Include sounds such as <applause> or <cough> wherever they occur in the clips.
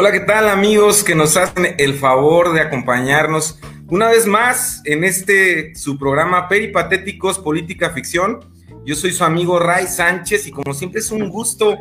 Hola, ¿qué tal amigos que nos hacen el favor de acompañarnos una vez más en este su programa Peripatéticos Política Ficción? Yo soy su amigo Ray Sánchez y como siempre es un gusto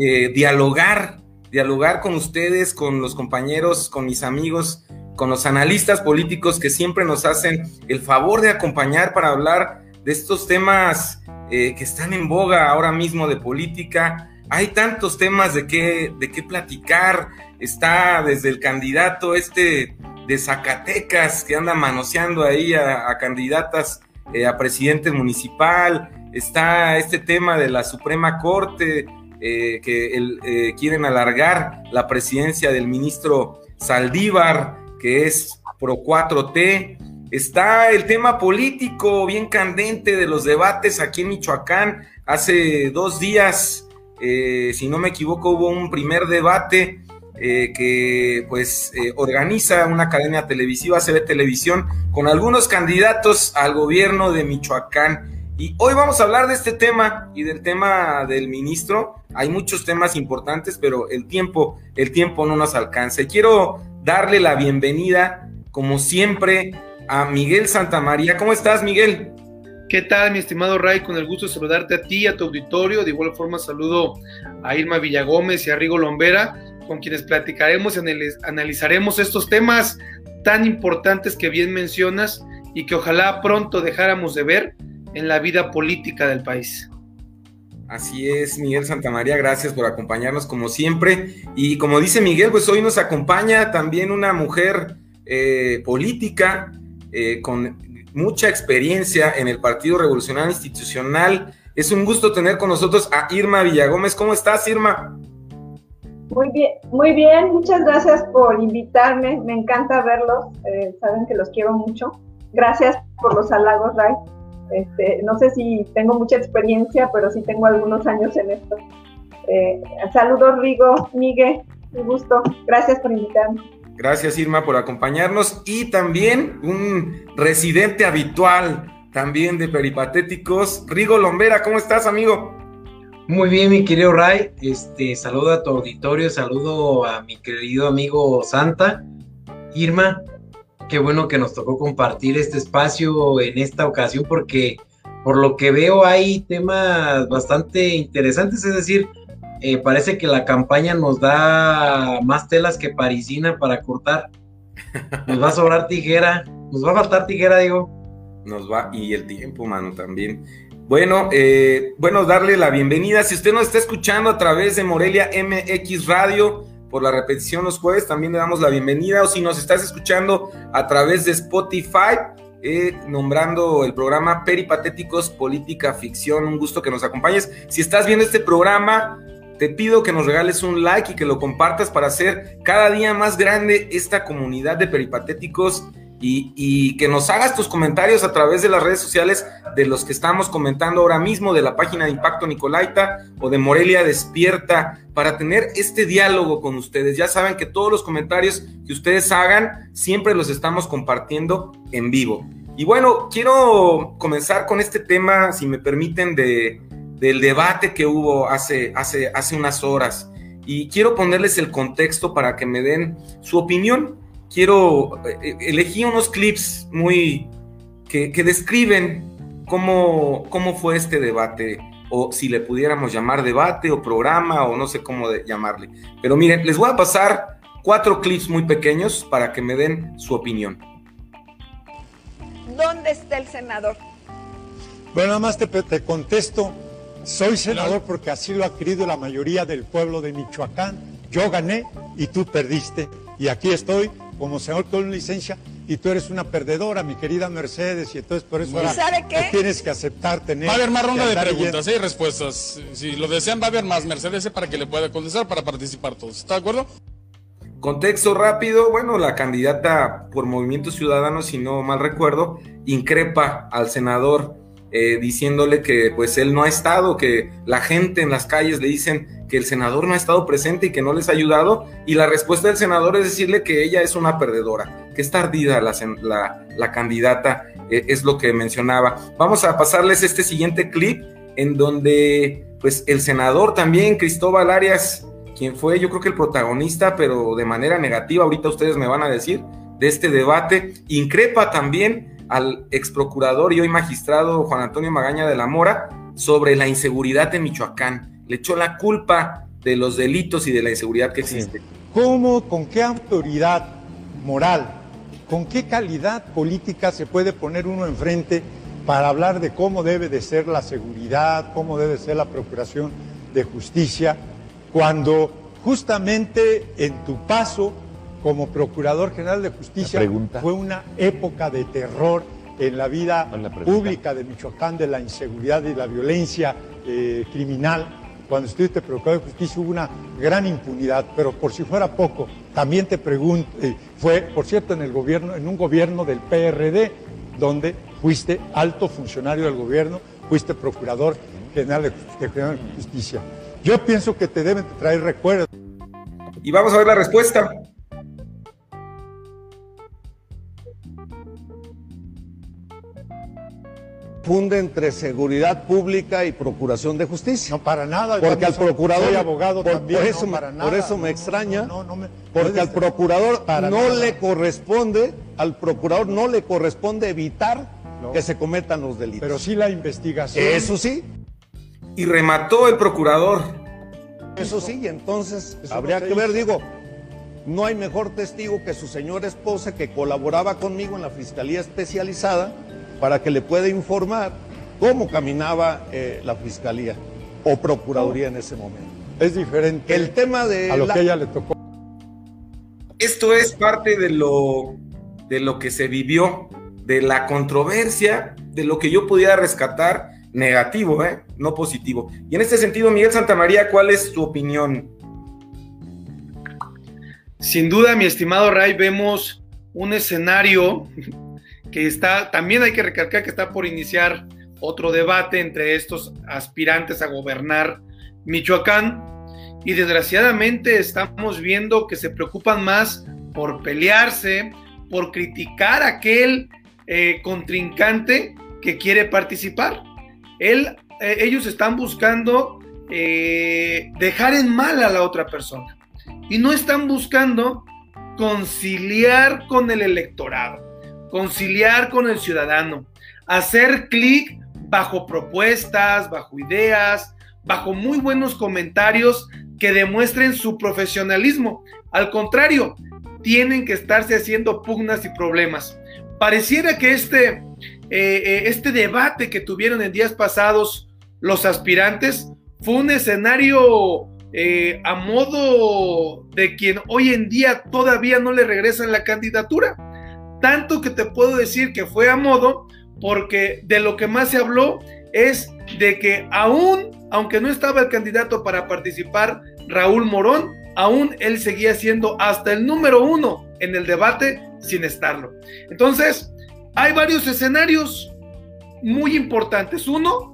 eh, dialogar, dialogar con ustedes, con los compañeros, con mis amigos, con los analistas políticos que siempre nos hacen el favor de acompañar para hablar de estos temas eh, que están en boga ahora mismo de política. Hay tantos temas de qué, de qué platicar. Está desde el candidato este de Zacatecas que anda manoseando ahí a, candidatas eh, a presidente municipal, está este tema de la Suprema Corte, eh, que eh, quieren alargar la presidencia del ministro Saldívar, que es pro 4T. Está el tema político bien candente de los debates aquí en Michoacán. Hace dos días, eh, si no me equivoco, hubo un primer debate que pues organiza una cadena televisiva, CB Televisión, con algunos candidatos al gobierno de Michoacán. Y hoy vamos a hablar de este tema y del tema del ministro. Hay muchos temas importantes, pero el tiempo, el tiempo no nos alcanza. Quiero darle la bienvenida, como siempre, a Miguel Santamaría. ¿Cómo estás, Miguel? ¿Qué tal, mi estimado Ray? Con el gusto de saludarte a ti, a tu auditorio. De igual forma, saludo a Irma Villagómez y a Rigo Lombera, con quienes platicaremos y analizaremos estos temas tan importantes que bien mencionas y que ojalá pronto dejáramos de ver en la vida política del país. Así es, Miguel Santamaría, gracias por acompañarnos como siempre. Y como dice Miguel, pues hoy nos acompaña también una mujer eh, política eh, con mucha experiencia en el Partido Revolucionario Institucional. Es un gusto tener con nosotros a Irma Villagómez. ¿Cómo estás, Irma? Muy bien, muy bien. Muchas gracias por invitarme. Me encanta verlos. Eh, saben que los quiero mucho. Gracias por los halagos, Ray. Este, no sé si tengo mucha experiencia, pero sí tengo algunos años en esto. Eh, saludos, Rigo, Miguel, un gusto. Gracias por invitarme. Gracias, Irma, por acompañarnos. Y también un residente habitual también de Peripatéticos, Rigo Lombera. ¿Cómo estás, amigo? Muy bien, mi querido Ray. Este, saludo a tu auditorio, saludo a mi querido amigo Santa. Irma, qué bueno que nos tocó compartir este espacio en esta ocasión porque por lo que veo hay temas bastante interesantes, es decir, eh, parece que la campaña nos da más telas que parisina para cortar. Nos va a sobrar tijera, nos va a faltar tijera, digo. Nos va, y el tiempo, mano, también. Bueno, eh, bueno, darle la bienvenida. Si usted nos está escuchando a través de Morelia MX Radio, por la repetición los jueves, también le damos la bienvenida. O si nos estás escuchando a través de Spotify, eh, nombrando el programa Peripatéticos Política Ficción. Un gusto que nos acompañes. Si estás viendo este programa, te pido que nos regales un like y que lo compartas para hacer cada día más grande esta comunidad de peripatéticos y, que nos hagas tus comentarios a través de las redes sociales de los que estamos comentando ahora mismo, de la página de Impacto Nicolaita o de Morelia Despierta, para tener este diálogo con ustedes. Ya saben que todos los comentarios que ustedes hagan siempre los estamos compartiendo en vivo. Y bueno, quiero comenzar con este tema, si me permiten, de, del debate que hubo hace, hace, hace unas horas. Y quiero ponerles el contexto para que me den su opinión quiero, eh, elegí unos clips muy, que, describen cómo, cómo fue este debate, o si le pudiéramos llamar debate o programa, o no sé cómo llamarle. Pero miren, les voy a pasar cuatro clips muy pequeños para que me den su opinión. ¿Dónde está el senador? Bueno, nada más te, te contesto. Soy senador porque así lo ha querido la mayoría del pueblo de Michoacán. Yo gané y tú perdiste. Y aquí estoy como senador con licencia y tú eres una perdedora, mi querida Mercedes, y entonces por eso ahora tienes que aceptar tener. Va a haber más ronda de preguntas y respuestas. Si lo desean, va a haber más Mercedes para que le pueda contestar para participar todos. ¿Está de acuerdo? Contexto rápido, bueno, la candidata por Movimiento Ciudadano, si no mal recuerdo, increpa al senador eh, diciéndole que pues él no ha estado, que la gente en las calles le dicen que el senador no ha estado presente y que no les ha ayudado, y la respuesta del senador es decirle que ella es una perdedora, que es tardida la, la, candidata, eh, es lo que mencionaba. Vamos a pasarles este siguiente clip en donde pues el senador también, Cristóbal Arias, quien fue yo creo que el protagonista, pero de manera negativa, ahorita ustedes me van a decir, de este debate, increpa también al ex procurador y hoy magistrado Juan Antonio Magaña de la Mora sobre la inseguridad de Michoacán. Le echó la culpa de los delitos y de la inseguridad que existe. ¿Cómo, con qué autoridad moral, con qué calidad política se puede poner uno enfrente para hablar de cómo debe de ser la seguridad, cómo debe ser la procuración de justicia, cuando justamente en tu paso como Procurador General de Justicia fue una época de terror en la vida pública de Michoacán, de la inseguridad y la violencia eh, criminal. Cuando estuviste Procurador de Justicia hubo una gran impunidad, pero por si fuera poco, también te pregunto, eh, fue, por cierto, en el gobierno, en un gobierno del PRD, donde fuiste alto funcionario del gobierno, fuiste Procurador General de, de Justicia. Yo pienso que te deben traer recuerdos. Y vamos a ver la respuesta. Funde entre seguridad pública y procuración de justicia. No, para nada. Porque al procurador, soy abogado por, también, por eso, no, para por nada, eso me no, extraña, no, no, me, porque al procurador no nada. le corresponde, al procurador no le corresponde evitar que se cometan los delitos. Pero sí la investigación. Eso sí. Y remató el procurador. Eso sí, y entonces Eso habría no que ver, digo, no hay mejor testigo que su señora esposa que colaboraba conmigo en la Fiscalía Especializada para que le pueda informar cómo caminaba eh, la Fiscalía o Procuraduría en ese momento. Es diferente El tema de a lo la- que ella le tocó. Esto es parte de lo, de lo que se vivió, de la controversia, de lo que yo pudiera rescatar negativo, ¿eh? no positivo. Y en este sentido, Miguel Santamaría, ¿cuál es tu opinión? Sin duda, mi estimado Ray, vemos un escenario que está, también hay que recalcar que está por iniciar otro debate entre estos aspirantes a gobernar Michoacán. Y desgraciadamente estamos viendo que se preocupan más por pelearse, por criticar a aquel eh, contrincante que quiere participar. Él, eh, ellos están buscando eh, dejar en mal a la otra persona. Y no están buscando conciliar con el electorado, conciliar con el ciudadano, hacer clic bajo propuestas, bajo ideas, bajo muy buenos comentarios que demuestren su profesionalismo. Al contrario, tienen que estarse haciendo pugnas y problemas. Pareciera que este, eh, eh, este debate que tuvieron en días pasados los aspirantes fue un escenario eh, a modo de quien hoy en día todavía no le regresan la candidatura. Tanto que te puedo decir que fue a modo porque de lo que más se habló es de que aún, aunque no estaba el candidato para participar, Raúl Morón, aún él seguía siendo hasta el número uno en el debate sin estarlo. Entonces, hay varios escenarios muy importantes. Uno,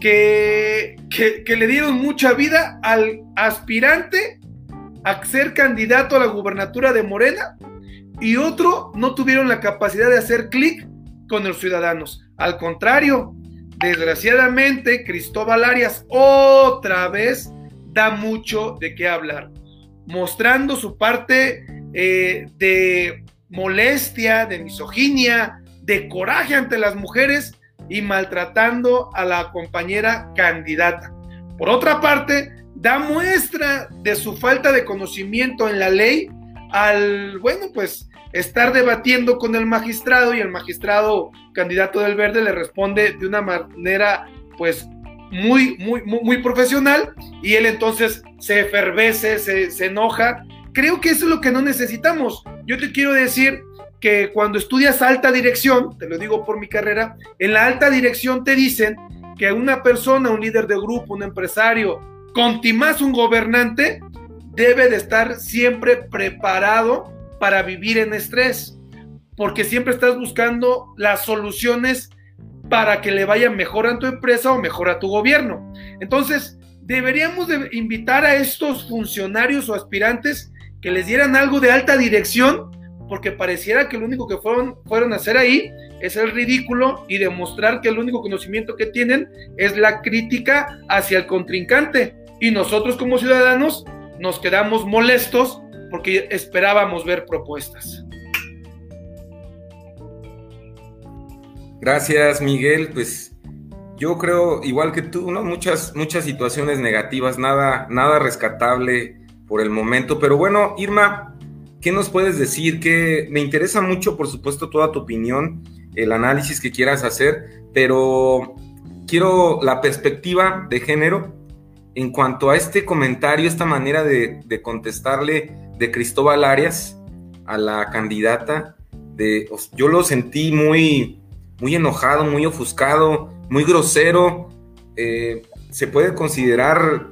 que, que, que, le dieron mucha vida al aspirante a ser candidato a la gubernatura de Morena y otro no tuvieron la capacidad de hacer clic con los ciudadanos. Al contrario, desgraciadamente Cristóbal Arias otra vez da mucho de qué hablar, mostrando su parte eh, de molestia, de misoginia, de coraje ante las mujeres y maltratando a la compañera candidata. Por otra parte, da muestra de su falta de conocimiento en la ley al, bueno, pues estar debatiendo con el magistrado y el magistrado candidato del verde le responde de una manera, pues, muy, muy, muy, profesional y él entonces se efervece, se, se enoja. Creo que eso es lo que no necesitamos. Yo te quiero decir que cuando estudias alta dirección, te lo digo por mi carrera, en la alta dirección te dicen que una persona, un líder de grupo, un empresario, contimás un gobernante, debe de estar siempre preparado para vivir en estrés, porque siempre estás buscando las soluciones para que le vaya mejor a tu empresa o mejor a tu gobierno. Entonces, deberíamos de invitar a estos funcionarios o aspirantes que les dieran algo de alta dirección porque pareciera que lo único que fueron, fueron a hacer ahí es el ridículo y demostrar que el único conocimiento que tienen es la crítica hacia el contrincante. Y nosotros como ciudadanos nos quedamos molestos porque esperábamos ver propuestas. Gracias, Miguel. Pues yo creo, igual que tú. Muchas, muchas situaciones negativas, nada, nada rescatable por el momento. Pero bueno, Irma, ¿qué nos puedes decir? Que me interesa mucho, por supuesto, toda tu opinión, el análisis que quieras hacer, pero quiero la perspectiva de género en cuanto a este comentario, esta manera de, contestarle de Cristóbal Arias a la candidata. De, yo lo sentí muy, muy enojado, muy ofuscado, muy grosero. Eh, se puede considerar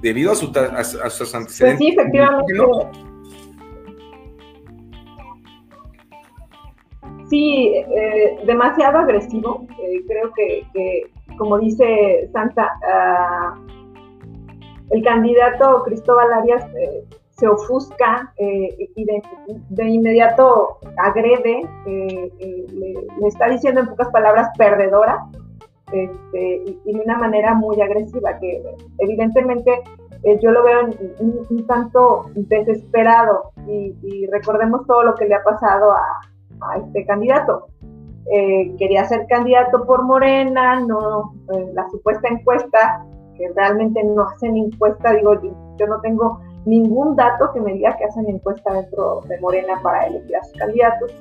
debido a, sus antecedentes. Pues sí, efectivamente. Sí, eh, demasiado agresivo. Eh, creo que, como dice Santa, ah, el candidato Cristóbal Arias se ofusca y de, inmediato agrede, le, está diciendo en pocas palabras perdedora, este, y, de una manera muy agresiva, que evidentemente eh, yo lo veo un, tanto desesperado y, recordemos todo lo que le ha pasado a, este candidato. Eh, quería ser candidato por Morena, no, eh, la supuesta encuesta, que realmente no hacen encuesta, digo, yo no tengo ningún dato que me diga que hacen encuesta dentro de Morena para elegir a sus candidatos.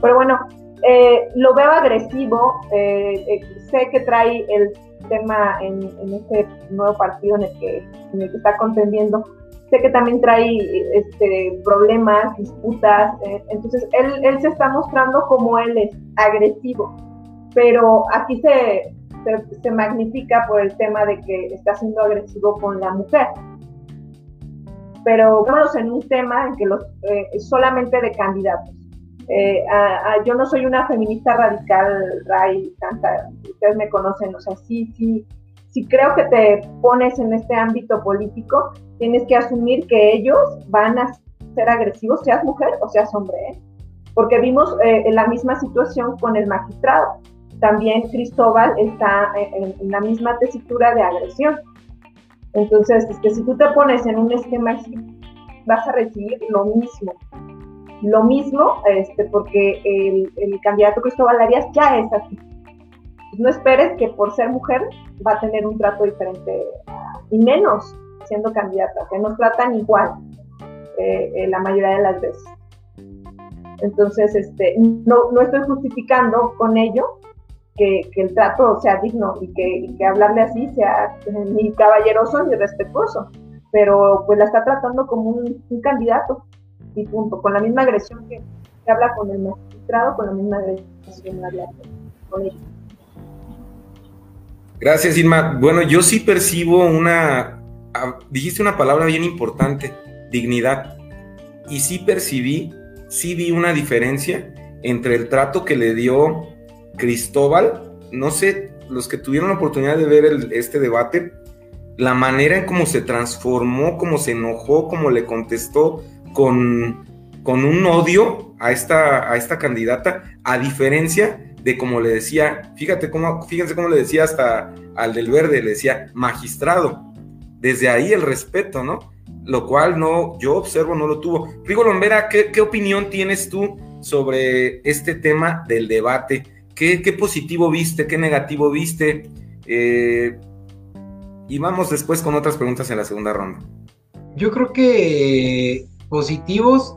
Pero bueno, eh, lo veo agresivo, eh, eh, sé que trae el tema en, este nuevo partido en el, que, está contendiendo, sé que también trae este, problemas, disputas, entonces él, él, se está mostrando como él es, agresivo, pero aquí se, se, magnifica por el tema de que está siendo agresivo con la mujer. Pero vámonos en un tema en que los, solamente de candidatos eh, yo no soy una feminista radical, Ray, ustedes me conocen, o sea, sí, sí, si creo que te pones en este ámbito político, tienes que asumir que ellos van a ser agresivos, seas mujer o seas hombre, ¿eh? porque vimos eh, la misma situación con el magistrado. También Cristóbal está en, la misma tesitura de agresión. Entonces, es que si tú te pones en un esquema así, vas a recibir lo mismo lo mismo, este, porque el, candidato Cristóbal Arias ya es así. No esperes que por ser mujer va a tener un trato diferente, y menos siendo candidata, que nos tratan igual eh, la mayoría de las veces. Entonces, este, no, no estoy justificando con ello que, el trato sea digno y que, hablarle así sea <laughs> ni caballeroso ni respetuoso, pero pues la está tratando como un candidato y punto, con la misma agresión que se habla con el magistrado, con la misma agresión que habla con él. Gracias, Irma. Bueno, yo sí percibo una, ah, dijiste una palabra bien importante, dignidad. Y sí percibí, sí vi una diferencia entre el trato que le dio Cristóbal, no sé, los que tuvieron la oportunidad de ver este debate, la manera en cómo se transformó, cómo se enojó, cómo le contestó, con, con un odio a esta, a esta candidata, a diferencia de como le decía, fíjate cómo, fíjense cómo le decía hasta al del verde, le decía magistrado. Desde ahí el respeto, ¿no? Lo cual no, yo observo, no lo tuvo. Rigo Lombera, ¿qué, qué opinión tienes tú sobre este tema del debate? ¿Qué, positivo viste? ¿Qué negativo viste? Eh, y vamos después con otras preguntas en la segunda ronda. Yo creo que positivos,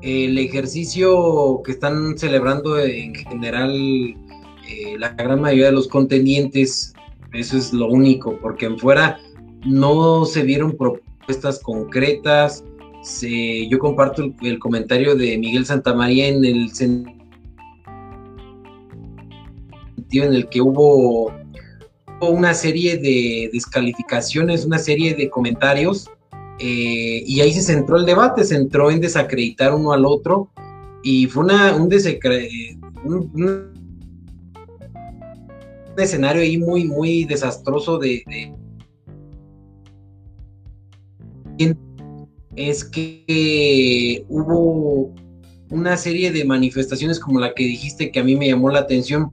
el ejercicio que están celebrando en general eh, la gran mayoría de los contendientes, eso es lo único, porque en fuera no se dieron propuestas concretas. yo comparto el, comentario de Miguel Santamaría en el sentido en el que hubo una serie de descalificaciones, una serie de comentarios eh, y ahí se centró el debate, se entró en desacreditar uno al otro y fue una, un, un, escenario ahí muy, muy desastroso de, es que hubo una serie de manifestaciones como la que dijiste que a mí me llamó la atención.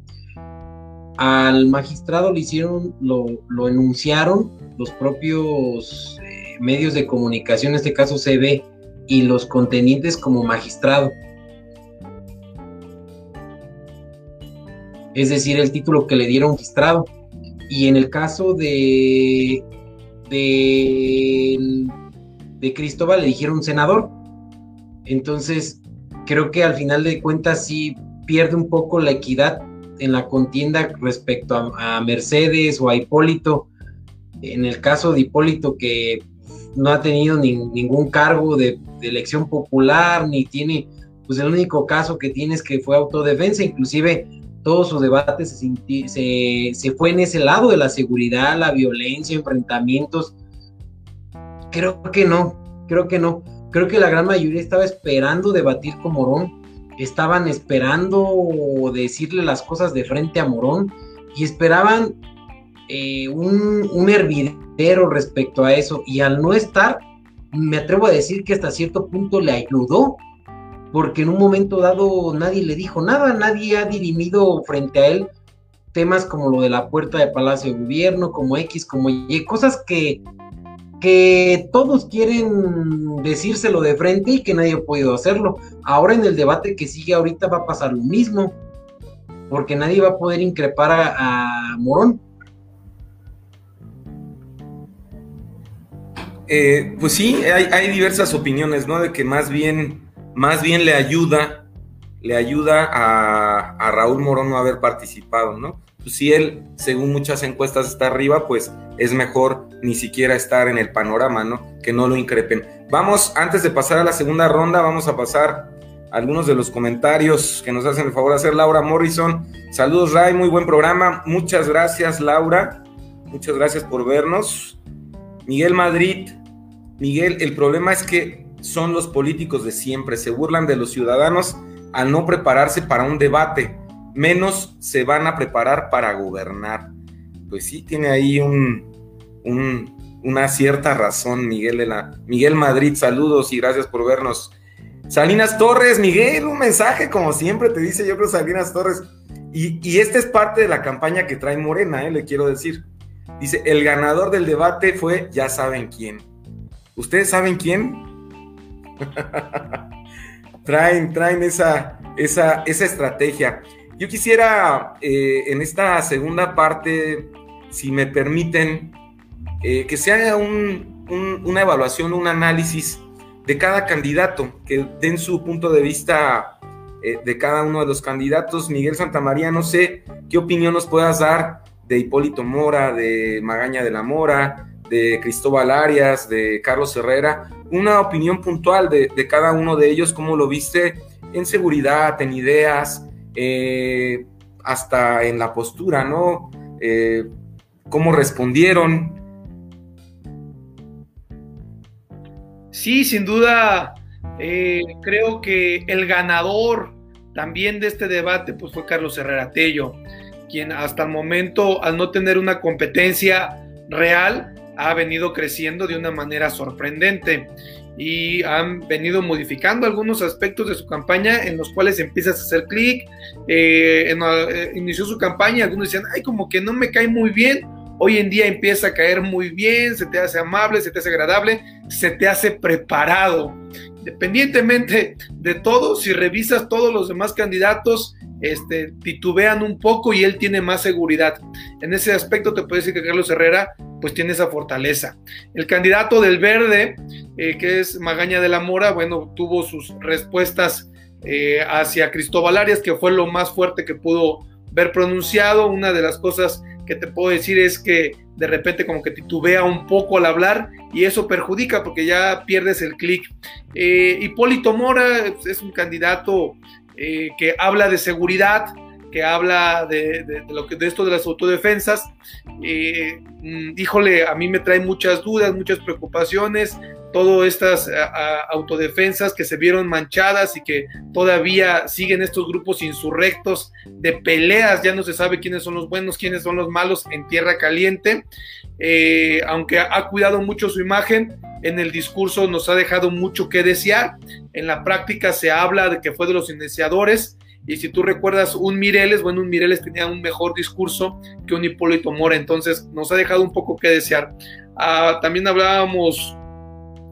Al magistrado le hicieron, lo, lo enunciaron los propios medios de comunicación, en este caso CB, y los contenientes como magistrado. Es decir, el título que le dieron magistrado. Y en el caso de, de, de Cristóbal le dijeron senador. Entonces, creo que al final de cuentas sí pierde un poco la equidad en la contienda respecto a, Mercedes o a Hipólito. En el caso de Hipólito, que no ha tenido ningún cargo de, elección popular, ni tiene, pues el único caso que tiene es que fue autodefensa, inclusive todo su debate se, se, se fue en ese lado de la seguridad, la violencia, enfrentamientos. Creo que no, creo que no. Creo que la gran mayoría estaba esperando debatir con Morón estaban esperando decirle las cosas de frente a Morón y esperaban eh, un, un, hervidero respecto a eso. Y al no estar, me atrevo a decir que hasta cierto punto le ayudó, porque en un momento dado nadie le dijo nada, nadie ha dirimido frente a él temas como lo de la puerta de Palacio de Gobierno, como X, como Y, cosas que que todos quieren decírselo de frente y que nadie ha podido hacerlo. Ahora en el debate que sigue ahorita va a pasar lo mismo, porque nadie va a poder increpar a, Morón. Eh, pues sí, hay, diversas opiniones, ¿no? De que más bien, más bien le ayuda, le ayuda a, a Raúl Morón no haber participado, ¿no? Pues si él, según muchas encuestas, está arriba, pues es mejor ni siquiera estar en el panorama, ¿no? Que no lo increpen. Vamos, antes de pasar a la segunda ronda, vamos a pasar algunos de los comentarios que nos hacen el favor de hacer Laura Morrison. Saludos, Ray, muy buen programa. Muchas gracias, Laura. Muchas gracias por vernos. Miguel Madrid. Miguel, el problema es que son los políticos de siempre, se burlan de los ciudadanos al no prepararse para un debate, menos se van a preparar para gobernar pues sí tiene ahí un, una cierta razón, Miguel, de la, Miguel Madrid, saludos y gracias por vernos. Salinas Torres, Miguel, un mensaje como siempre te dice yo creo Salinas Torres. Y, y esta es parte de la campaña que trae Morena, eh, le quiero decir. Dice, el ganador del debate fue, ya saben quién. ¿Ustedes saben quién? <laughs> traen, traen esa, esa, esa estrategia. Yo quisiera eh, en esta segunda parte si me permiten, eh, que se haga una evaluación, un análisis de cada candidato, que den su punto de vista eh, de cada uno de los candidatos. Miguel Santamaría, no sé qué opinión nos puedas dar de Hipólito Mora, de Magaña de la Mora, de Cristóbal Arias, de Carlos Herrera, una opinión puntual de, cada uno de ellos, cómo lo viste en seguridad, en ideas, eh, hasta en la postura, ¿no? ¿Cómo respondieron? Sí, sin duda, eh, creo que el ganador también de este debate pues fue Carlos Herrera Tello, quien hasta el momento, al no tener una competencia real, ha venido creciendo de una manera sorprendente y han venido modificando algunos aspectos de su campaña en los cuales empiezas a hacer clic. Eh, eh, inició su campaña, algunos decían, ay, como que no me cae muy bien, Hoy en día empieza a caer muy bien, se te hace amable, se te hace agradable, se te hace preparado. Independientemente de todo, si revisas todos los demás candidatos, este, titubean un poco y él tiene más seguridad. En ese aspecto te puedo decir que Carlos Herrera pues tiene esa fortaleza. El candidato del verde, eh, que es Magaña de la Mora, bueno, tuvo sus respuestas eh, hacia Cristóbal Arias, que fue lo más fuerte que pudo ver pronunciado. Una de las cosas que te puedo decir es que de repente como que titubea un poco al hablar y eso perjudica porque ya pierdes el clic. Eh, Hipólito Mora es un candidato eh, que habla de seguridad, que habla de, lo que, de esto de las autodefensas. Eh, mm, híjole, a mí me trae muchas dudas, muchas preocupaciones todas estas autodefensas que se vieron manchadas y que todavía siguen estos grupos insurrectos de peleas, ya no se sabe quiénes son los buenos, quiénes son los malos en tierra caliente, eh, aunque ha cuidado mucho su imagen, en el discurso nos ha dejado mucho que desear, en la práctica se habla de que fue de los iniciadores, y si tú recuerdas un Mireles, bueno, un Mireles tenía un mejor discurso que un Hipólito Mora, entonces nos ha dejado un poco que desear. Ah, también hablábamos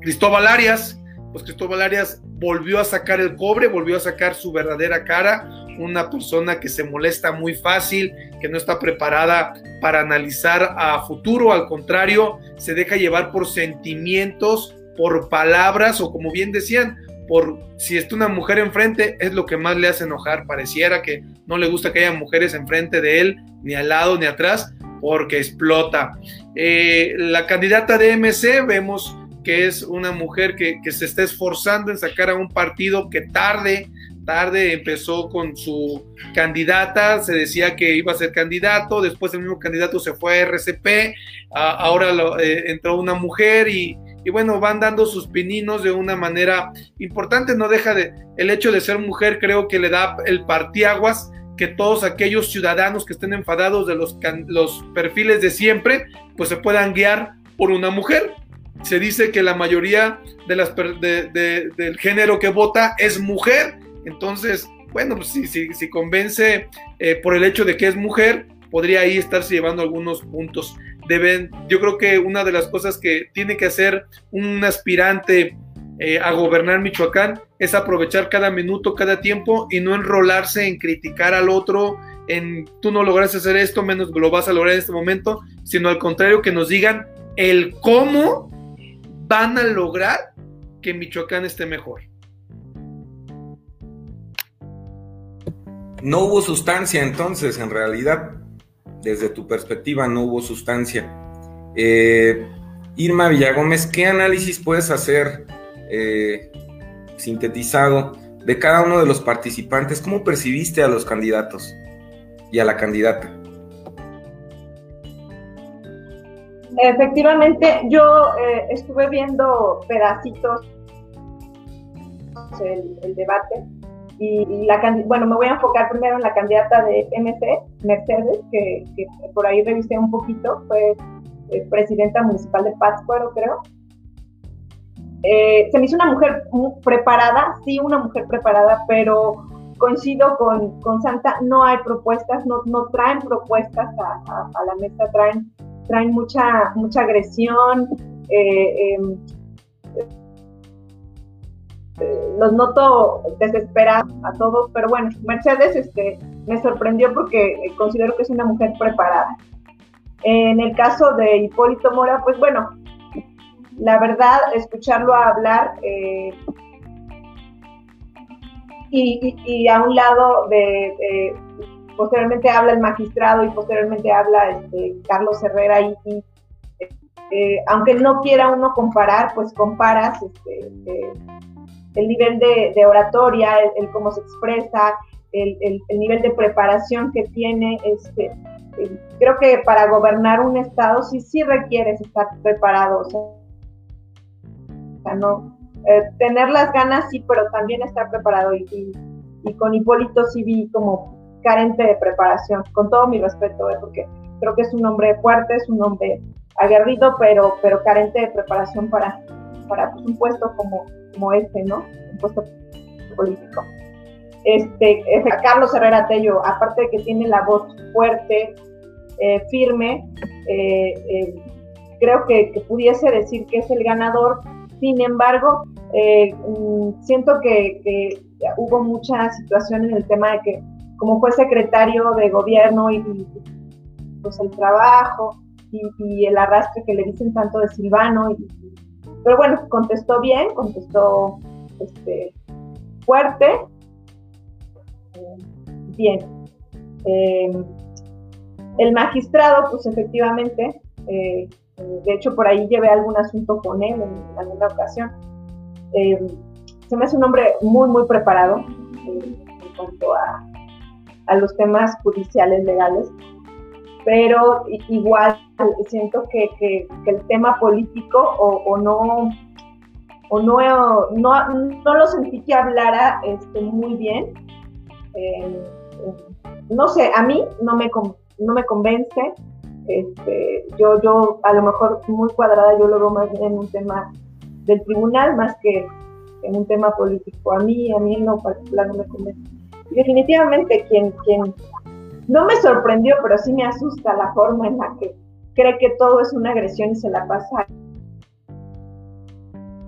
Cristóbal Arias, pues Cristóbal Arias volvió a sacar el cobre, volvió a sacar su verdadera cara, una persona que se molesta muy fácil, que no está preparada para analizar a futuro, al contrario, se deja llevar por sentimientos, por palabras o como bien decían, por si está una mujer enfrente, es lo que más le hace enojar. Pareciera que no le gusta que haya mujeres enfrente de él, ni al lado ni atrás, porque explota. Eh, la candidata de MC, vemos que es una mujer que, se está esforzando en sacar a un partido que tarde, tarde empezó con su candidata, se decía que iba a ser candidato, después el mismo candidato se fue a RCP, ahora eh, entró una mujer y, bueno, van dando sus pininos de una manera importante, no deja de, el hecho de ser mujer creo que le da el partiaguas que todos aquellos ciudadanos que estén enfadados de los, los perfiles de siempre, pues se puedan guiar por una mujer se dice que la mayoría de las del género que vota es mujer. Entonces, bueno, pues si, si, convence eh, por el hecho de que es mujer, podría ahí estarse llevando algunos puntos. Deben, yo creo que una de las cosas que tiene que hacer un aspirante eh, a gobernar Michoacán es aprovechar cada minuto, cada tiempo y no enrolarse en criticar al otro, en tú no lograste hacer esto, menos lo vas a lograr en este momento, sino al contrario, que nos digan el cómo van a lograr que Michoacán esté mejor. No hubo sustancia entonces, en realidad, desde tu perspectiva no hubo sustancia. Eh, Irma Villagómez, ¿qué análisis puedes hacer eh, sintetizado de cada uno de los participantes? ¿Cómo percibiste a los candidatos y a la candidata? Efectivamente, yo eh, estuve viendo pedacitos el, debate y, bueno, me voy a enfocar primero en la candidata de MC, Mercedes, que, por ahí revisé un poquito, fue eh, presidenta municipal de Pátzcuaro, creo. Eh, se me hizo una mujer preparada, sí, una mujer preparada, pero coincido con, con Santa, no hay propuestas, no, no traen propuestas a, a la mesa, traen traen mucha, mucha agresión. Eh, em, eh, los noto desesperados a todos, pero bueno, Mercedes este, me sorprendió porque considero que es una mujer preparada. En el caso de Hipólito Mora, pues bueno, la verdad, escucharlo hablar eh, y, a un lado de, posteriormente habla el magistrado y posteriormente habla este, Carlos Herrera y, eh, aunque no quiera uno comparar, pues comparas este, eh, el nivel de, oratoria, el, cómo se expresa, el, nivel de preparación que tiene. Este, eh, creo que para gobernar un estado sí, sí requieres estar preparado. O sea, no, tener las ganas sí, pero también estar preparado. Y, y con Hipólito sí vi como carente de preparación, con todo mi respeto, ¿eh? porque creo que es un hombre fuerte, es un hombre aguerrido, pero, pero carente de preparación para, para pues, un puesto como, como este, ¿no? Un puesto político. Este, Carlos Herrera Tello, aparte de que tiene la voz fuerte, eh, firme, eh, creo que, pudiese decir que es el ganador. Sin embargo, mm, siento que, hubo mucha situación en el tema de que como fue secretario de gobierno y, pues el trabajo y, el arrastre que le dicen tanto de Silvano. Pero bueno, contestó bien, contestó este, fuerte. Bien. Em, el magistrado, pues efectivamente, eh, de hecho por ahí llevé algún asunto con él en alguna ocasión. Em, se me hace un hombre muy, muy preparado eh, en cuanto a a los temas judiciales legales, pero igual siento que, el tema político o, no o no, no, lo sentí que hablara este, muy bien. Eh, no sé, a mí no me, no me convence. Este, yo, yo a lo mejor muy cuadrada, yo lo veo más en un tema del tribunal más que en un tema político. A mí, a mí en lo particular no me convence definitivamente quien, quien no me sorprendió, pero sí me asusta la forma en la que cree que todo es una agresión y se la pasa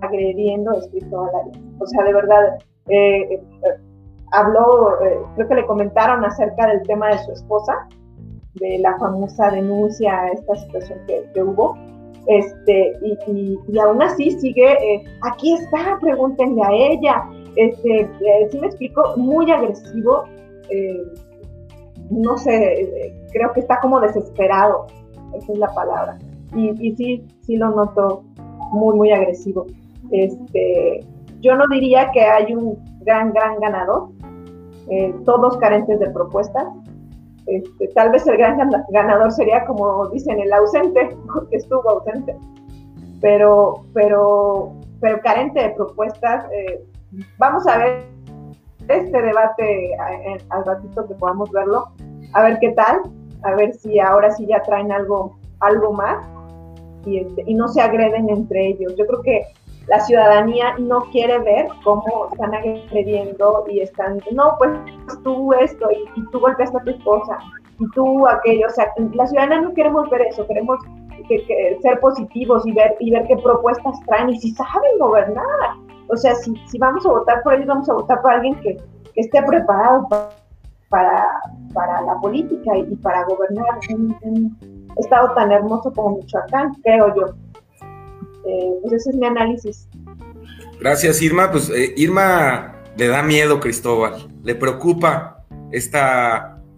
agrediendo Cristóbal Arias. O sea, de verdad, eh, eh, habló, eh, creo que le comentaron acerca del tema de su esposa, de la famosa denuncia, esta situación que, hubo, este, y, y, aún así sigue, aquí está, pregúntenle a ella, este, sí me explico, muy agresivo, no sé, creo que está como desesperado, esa es la palabra, y, y sí, sí lo noto muy, muy agresivo. Este, yo no diría que hay un gran, gran ganador, eh, todos carentes de propuestas. Este, tal vez el gran ganador sería, como dicen, el ausente, <laughs> porque estuvo ausente, pero, pero, pero carente de propuestas. Eh, vamos a ver este debate eh, al ratito que podamos verlo, a ver qué tal, a ver si ahora sí ya traen algo, algo más y, este, y no se agreden entre ellos. Yo creo que la ciudadanía no quiere ver cómo están agrediendo y están, no, pues tú esto y, tú golpeaste a tu esposa y tú aquello, o sea, la ciudadanía no queremos ver eso, queremos que, ser positivos y ver, y ver qué propuestas traen y si saben gobernar. O sea, si, si vamos a votar por ellos, vamos a votar por alguien que, esté preparado para, para, la política y, para gobernar un, un estado tan hermoso como Michoacán, creo yo. Eh, pues ese es mi análisis. Gracias, Irma. Pues eh, Irma le da miedo, Cristóbal. Le preocupa este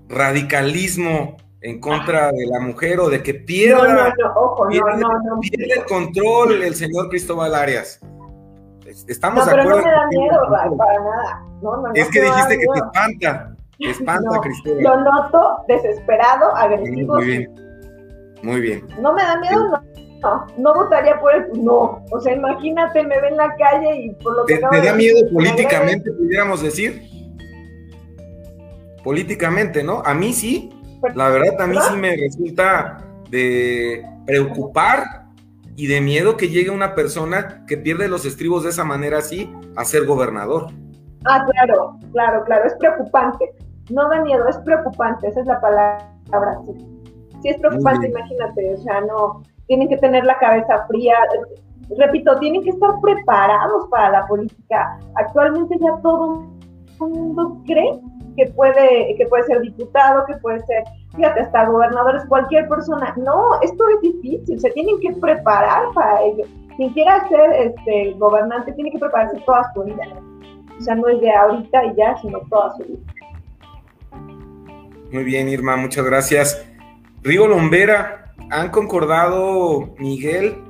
radicalismo en contra de la mujer o de que pierda, el control el señor Cristóbal Arias. Estamos no, pero no me da miedo, para nada. es que dijiste que te espanta, te espanta, Cristóbal. Lo noto desesperado, agresivo. Muy bien, muy bien. No me da miedo, no no, no votaría por él, no. O sea, imagínate, me ve en la calle y por lo que. ¿Te, da miedo políticamente, pudiéramos decir? Políticamente, ¿no? A mí sí. La verdad, a mí sí me resulta de preocupar y de miedo que llegue una persona que pierde los estribos de esa manera así a ser gobernador. Ah, claro, claro, claro, es preocupante. No da miedo, es preocupante, esa es la palabra. Sí, sí es preocupante, imagínate, o sea, no, tienen que tener la cabeza fría. Repito, tienen que estar preparados para la política. Actualmente ya todo el mundo cree que puede, que puede ser diputado, que puede ser, fíjate, hasta gobernadores, cualquier persona. No, esto es difícil, se tienen que preparar para ello. Quien quiera ser este, gobernante tiene que prepararse toda su vida. O sea, no es de ahorita y ya, sino toda su vida. Muy bien, Irma, muchas gracias. Rigo Lombera, han concordado Miguel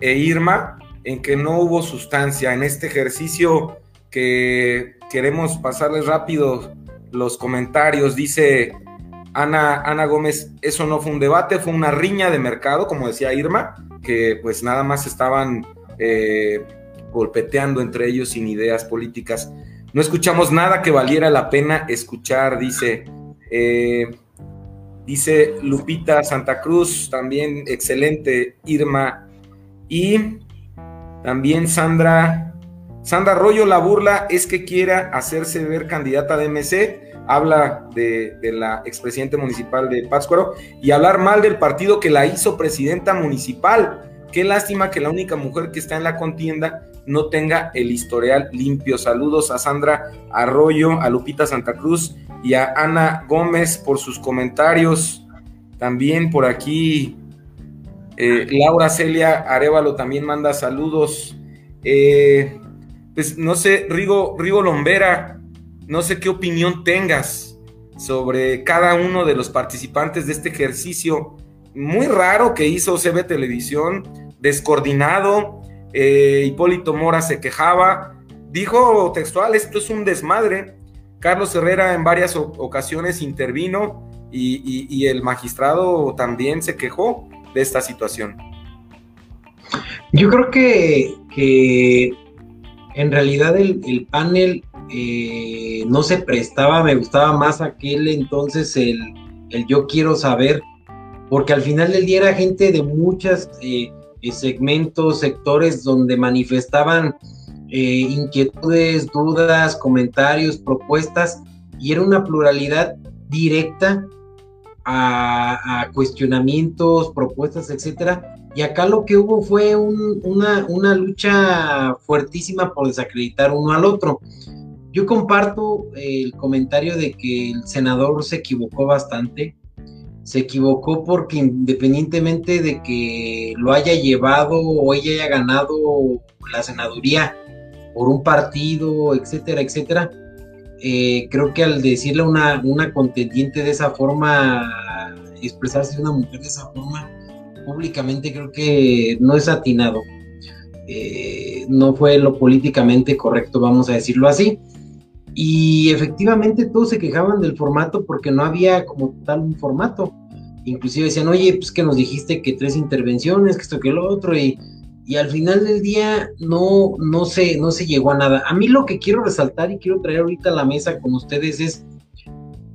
e Irma en que no hubo sustancia en este ejercicio que queremos pasarles rápido los comentarios. Dice Ana, Ana Gómez, eso no fue un debate, fue una riña de mercado, como decía Irma, que pues nada más estaban eh, golpeteando entre ellos sin ideas políticas. No escuchamos nada que valiera la pena escuchar, dice. Eh, Dice Lupita Santa Cruz, también excelente, Irma. Y también Sandra, Sandra Arroyo, la burla es que quiera hacerse ver candidata de MC. Habla de, la expresidente municipal de Pátzcuaro y hablar mal del partido que la hizo presidenta municipal. Qué lástima que la única mujer que está en la contienda no tenga el historial limpio. Saludos a Sandra Arroyo, a Lupita Santa Cruz y a Ana Gómez por sus comentarios. También por aquí eh, Laura Celia Arevalo también manda saludos. Eh, pues no sé, Rigo, Rigo Lombera, no sé qué opinión tengas sobre cada uno de los participantes de este ejercicio muy raro que hizo CB Televisión, descoordinado. Eh, Hipólito Mora se quejaba, dijo textual, esto es un desmadre, Carlos Herrera en varias ocasiones intervino y, el magistrado también se quejó de esta situación. Yo creo que, en realidad el, panel eh, no se prestaba, me gustaba más aquel entonces el, yo quiero saber, porque al final del día era gente de muchos eh, segmentos, sectores donde manifestaban eh, inquietudes, dudas, comentarios, propuestas, y era una pluralidad directa a, cuestionamientos, propuestas, etcétera, Y acá lo que hubo fue una, una, lucha fuertísima por desacreditar uno al otro. Yo comparto el comentario de que el senador se equivocó bastante. Se equivocó porque independientemente de que lo haya llevado o ella haya ganado la senaduría por un partido, etcétera, etcétera, eh, creo que al decirle a una, una contendiente de esa forma, expresarse de una mujer de esa forma, públicamente creo que no es atinado. Eh, no fue lo políticamente correcto, vamos a decirlo así. Y efectivamente todos se quejaban del formato porque no había como tal un formato. Inclusive decían, oye, pues que nos dijiste que tres intervenciones, que esto, que lo otro, y, y al final del día no, no, se, no se llegó a nada. A mí lo que quiero resaltar y quiero traer ahorita a la mesa con ustedes es,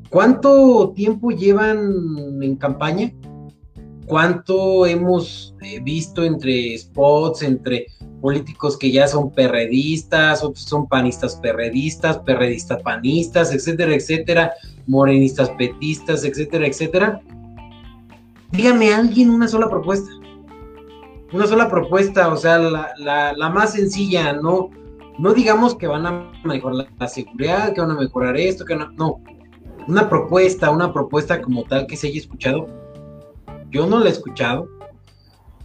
¿cuánto tiempo llevan en campaña? ¿Cuánto hemos eh, visto entre spots, entre políticos que ya son perredistas, otros son panistas perredistas, perredistas panistas, etcétera, etcétera, morenistas petistas, etcétera, etcétera. Dígame alguien una sola propuesta. Una sola propuesta, o sea, la, más sencilla, no, no digamos que van a mejorar la, seguridad, que van a mejorar esto, que no, no. Una propuesta, una propuesta como tal que se haya escuchado. Yo no la he escuchado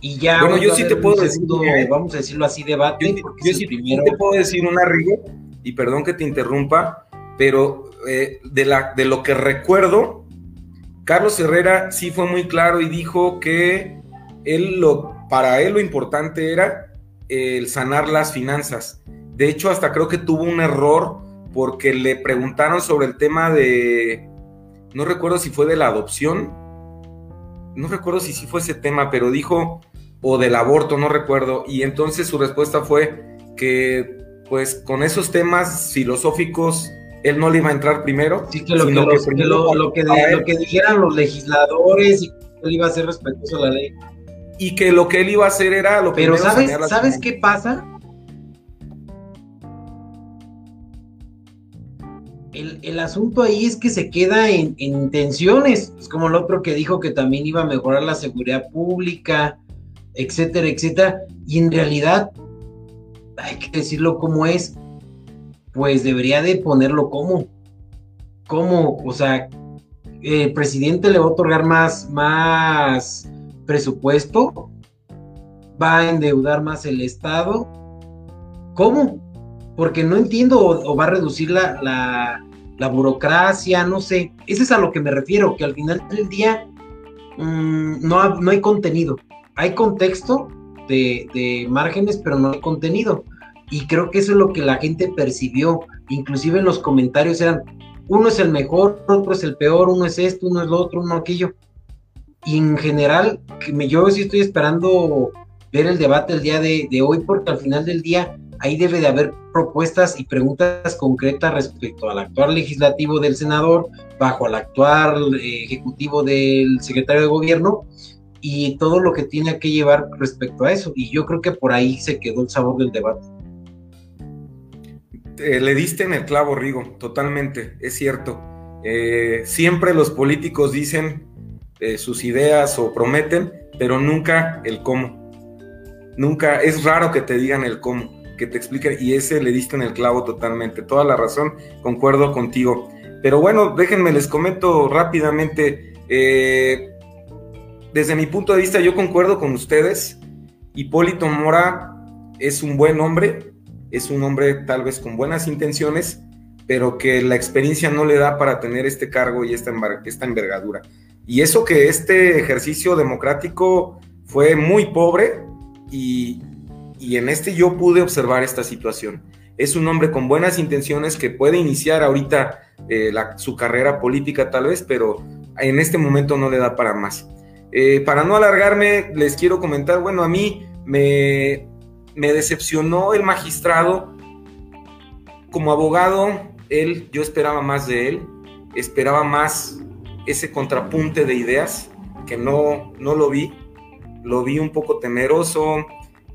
y ya. Bueno, yo sí te puedo decir. vamos a decirlo así, debate. Yo, sí, te puedo decir una, Rigo, y perdón que te interrumpa, pero eh, de, la, de lo que recuerdo, Carlos Herrera sí fue muy claro y dijo que él lo, para él lo importante era el sanar las finanzas. De hecho, hasta creo que tuvo un error porque le preguntaron sobre el tema de, no recuerdo si fue de la adopción, no recuerdo si sí fue ese tema, pero dijo o del aborto, no recuerdo. Y entonces su respuesta fue que, pues, con esos temas filosóficos, él no le iba a entrar primero. Sí, que lo, que, lo, que, dijeran los legisladores y que él iba a ser respetuoso a la ley. Y que lo que él iba a hacer era lo Pero ¿sabes, ¿sabes qué pasa? El, el, asunto ahí es que se queda en, en intenciones. Es como el otro que dijo que también iba a mejorar la seguridad pública, etcétera, etcétera. Y en realidad, hay que decirlo como es, pues debería de ponerlo como. ¿Cómo? O sea, el presidente le va a otorgar más, más presupuesto, va a endeudar más el Estado. ¿Cómo? Porque no entiendo, o, va a reducir la, burocracia, no sé. Ese es a lo que me refiero, que al final del día mm, no, no hay contenido hay contexto de, márgenes, pero no hay contenido. Y creo que eso es lo que la gente percibió. Inclusive en los comentarios eran, uno es el mejor, otro es el peor, uno es esto, uno es lo otro, uno aquello. Y en general, yo sí estoy esperando ver el debate el día de, hoy, porque al final del día ahí debe de haber propuestas y preguntas concretas respecto al actual legislativo del senador, bajo el actual eh, ejecutivo del secretario de gobierno, y todo lo que tiene que llevar respecto a eso. Y yo creo que por ahí se quedó el sabor del debate. le diste en el clavo, Rigo, totalmente, es cierto. Eh, siempre los políticos dicen eh, sus ideas o prometen, pero nunca el cómo. Nunca, es raro que te digan el cómo, que te expliquen, y ese le diste en el clavo totalmente. Toda la razón, concuerdo contigo. Pero bueno, déjenme les comento rápidamente. Eh, desde mi punto de vista, yo concuerdo con ustedes. Hipólito Mora es un buen hombre, es un hombre tal vez con buenas intenciones, pero que la experiencia no le da para tener este cargo y esta, esta envergadura. Y eso que este ejercicio democrático fue muy pobre y, en este yo pude observar esta situación. Es un hombre con buenas intenciones que puede iniciar ahorita eh, su carrera política tal vez, pero en este momento no le da para más. Eh, para no alargarme, les quiero comentar, bueno, a mí me, decepcionó el magistrado. Como abogado, él, yo esperaba más de él, esperaba más ese contrapunte de ideas, que no, no lo vi, lo vi un poco temeroso,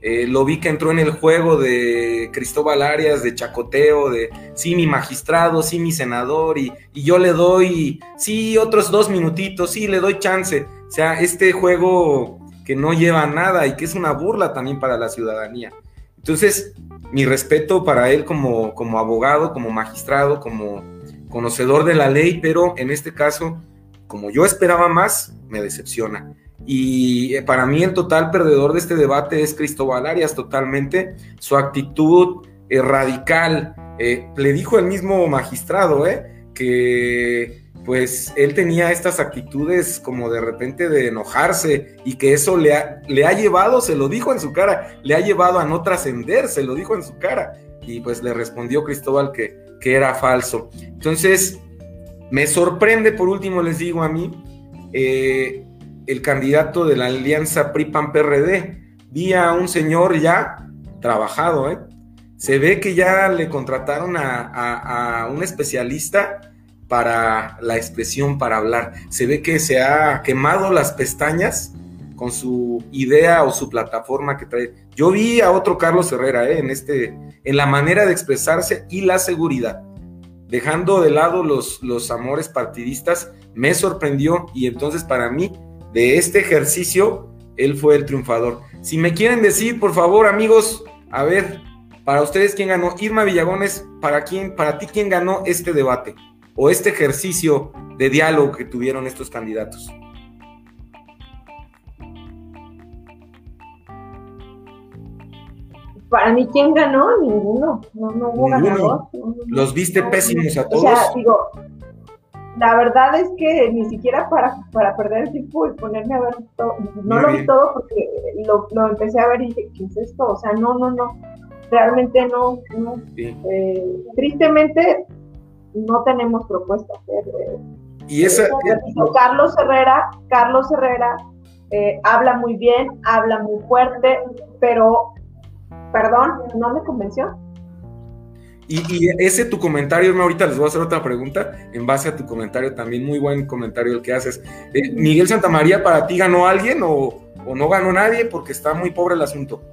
eh, lo vi que entró en el juego de Cristóbal Arias, de chacoteo, de sí, mi magistrado, sí, mi senador, y, y yo le doy, sí, otros dos minutitos, sí, le doy chance o sea, este juego que no lleva nada y que es una burla también para la ciudadanía. Entonces, mi respeto para él como, como abogado, como magistrado, como conocedor de la ley, pero en este caso, como yo esperaba más, me decepciona. Y eh, para mí el total perdedor de este debate es Cristóbal Arias totalmente. Su actitud eh, radical, eh, le dijo el mismo magistrado, que pues él tenía estas actitudes como de repente de enojarse y que eso le ha, le ha llevado, se lo dijo en su cara, le ha llevado a no trascender, se lo dijo en su cara. Y pues le respondió Cristóbal que, que era falso. Entonces, me sorprende, por último les digo a mí, eh, el candidato de la alianza PRI-PAN-PRD. Vi a un señor ya trabajado, ¿eh? Se ve que ya le contrataron a, a un especialista para la expresión, para hablar. Se ve que se ha quemado las pestañas con su idea o su plataforma que trae. Yo vi a otro Carlos Herrera ¿eh? en, este, en la manera de expresarse y la seguridad. Dejando de lado los, los amores partidistas, me sorprendió y entonces para mí, de este ejercicio, él fue el triunfador. Si me quieren decir, por favor, amigos, a ver, para ustedes quién ganó, Irma Villagones, para quién, para ti quién ganó este debate o este ejercicio de diálogo que tuvieron estos candidatos. Para mí, ¿quién ganó? Ninguno. No, no hubo ganador. Los viste pésimos a todos. O sea, digo, la verdad es que ni siquiera para, para perder el tiempo y ponerme a ver todo, no lo vi todo porque lo, lo, empecé a ver y dije, ¿qué es esto? O sea, no, no, no, realmente no. no. Eh, tristemente, no tenemos propuestas. ¿eh? Y esa, Carlos Herrera, Carlos Herrera eh, habla muy bien, habla muy fuerte, pero, perdón, no me convenció. Y, ese tu comentario, ahorita les voy a hacer otra pregunta en base a tu comentario, también muy buen comentario el que haces. Eh, Miguel Santamaría, ¿para ti ganó alguien o, o no ganó nadie? Porque está muy pobre el asunto.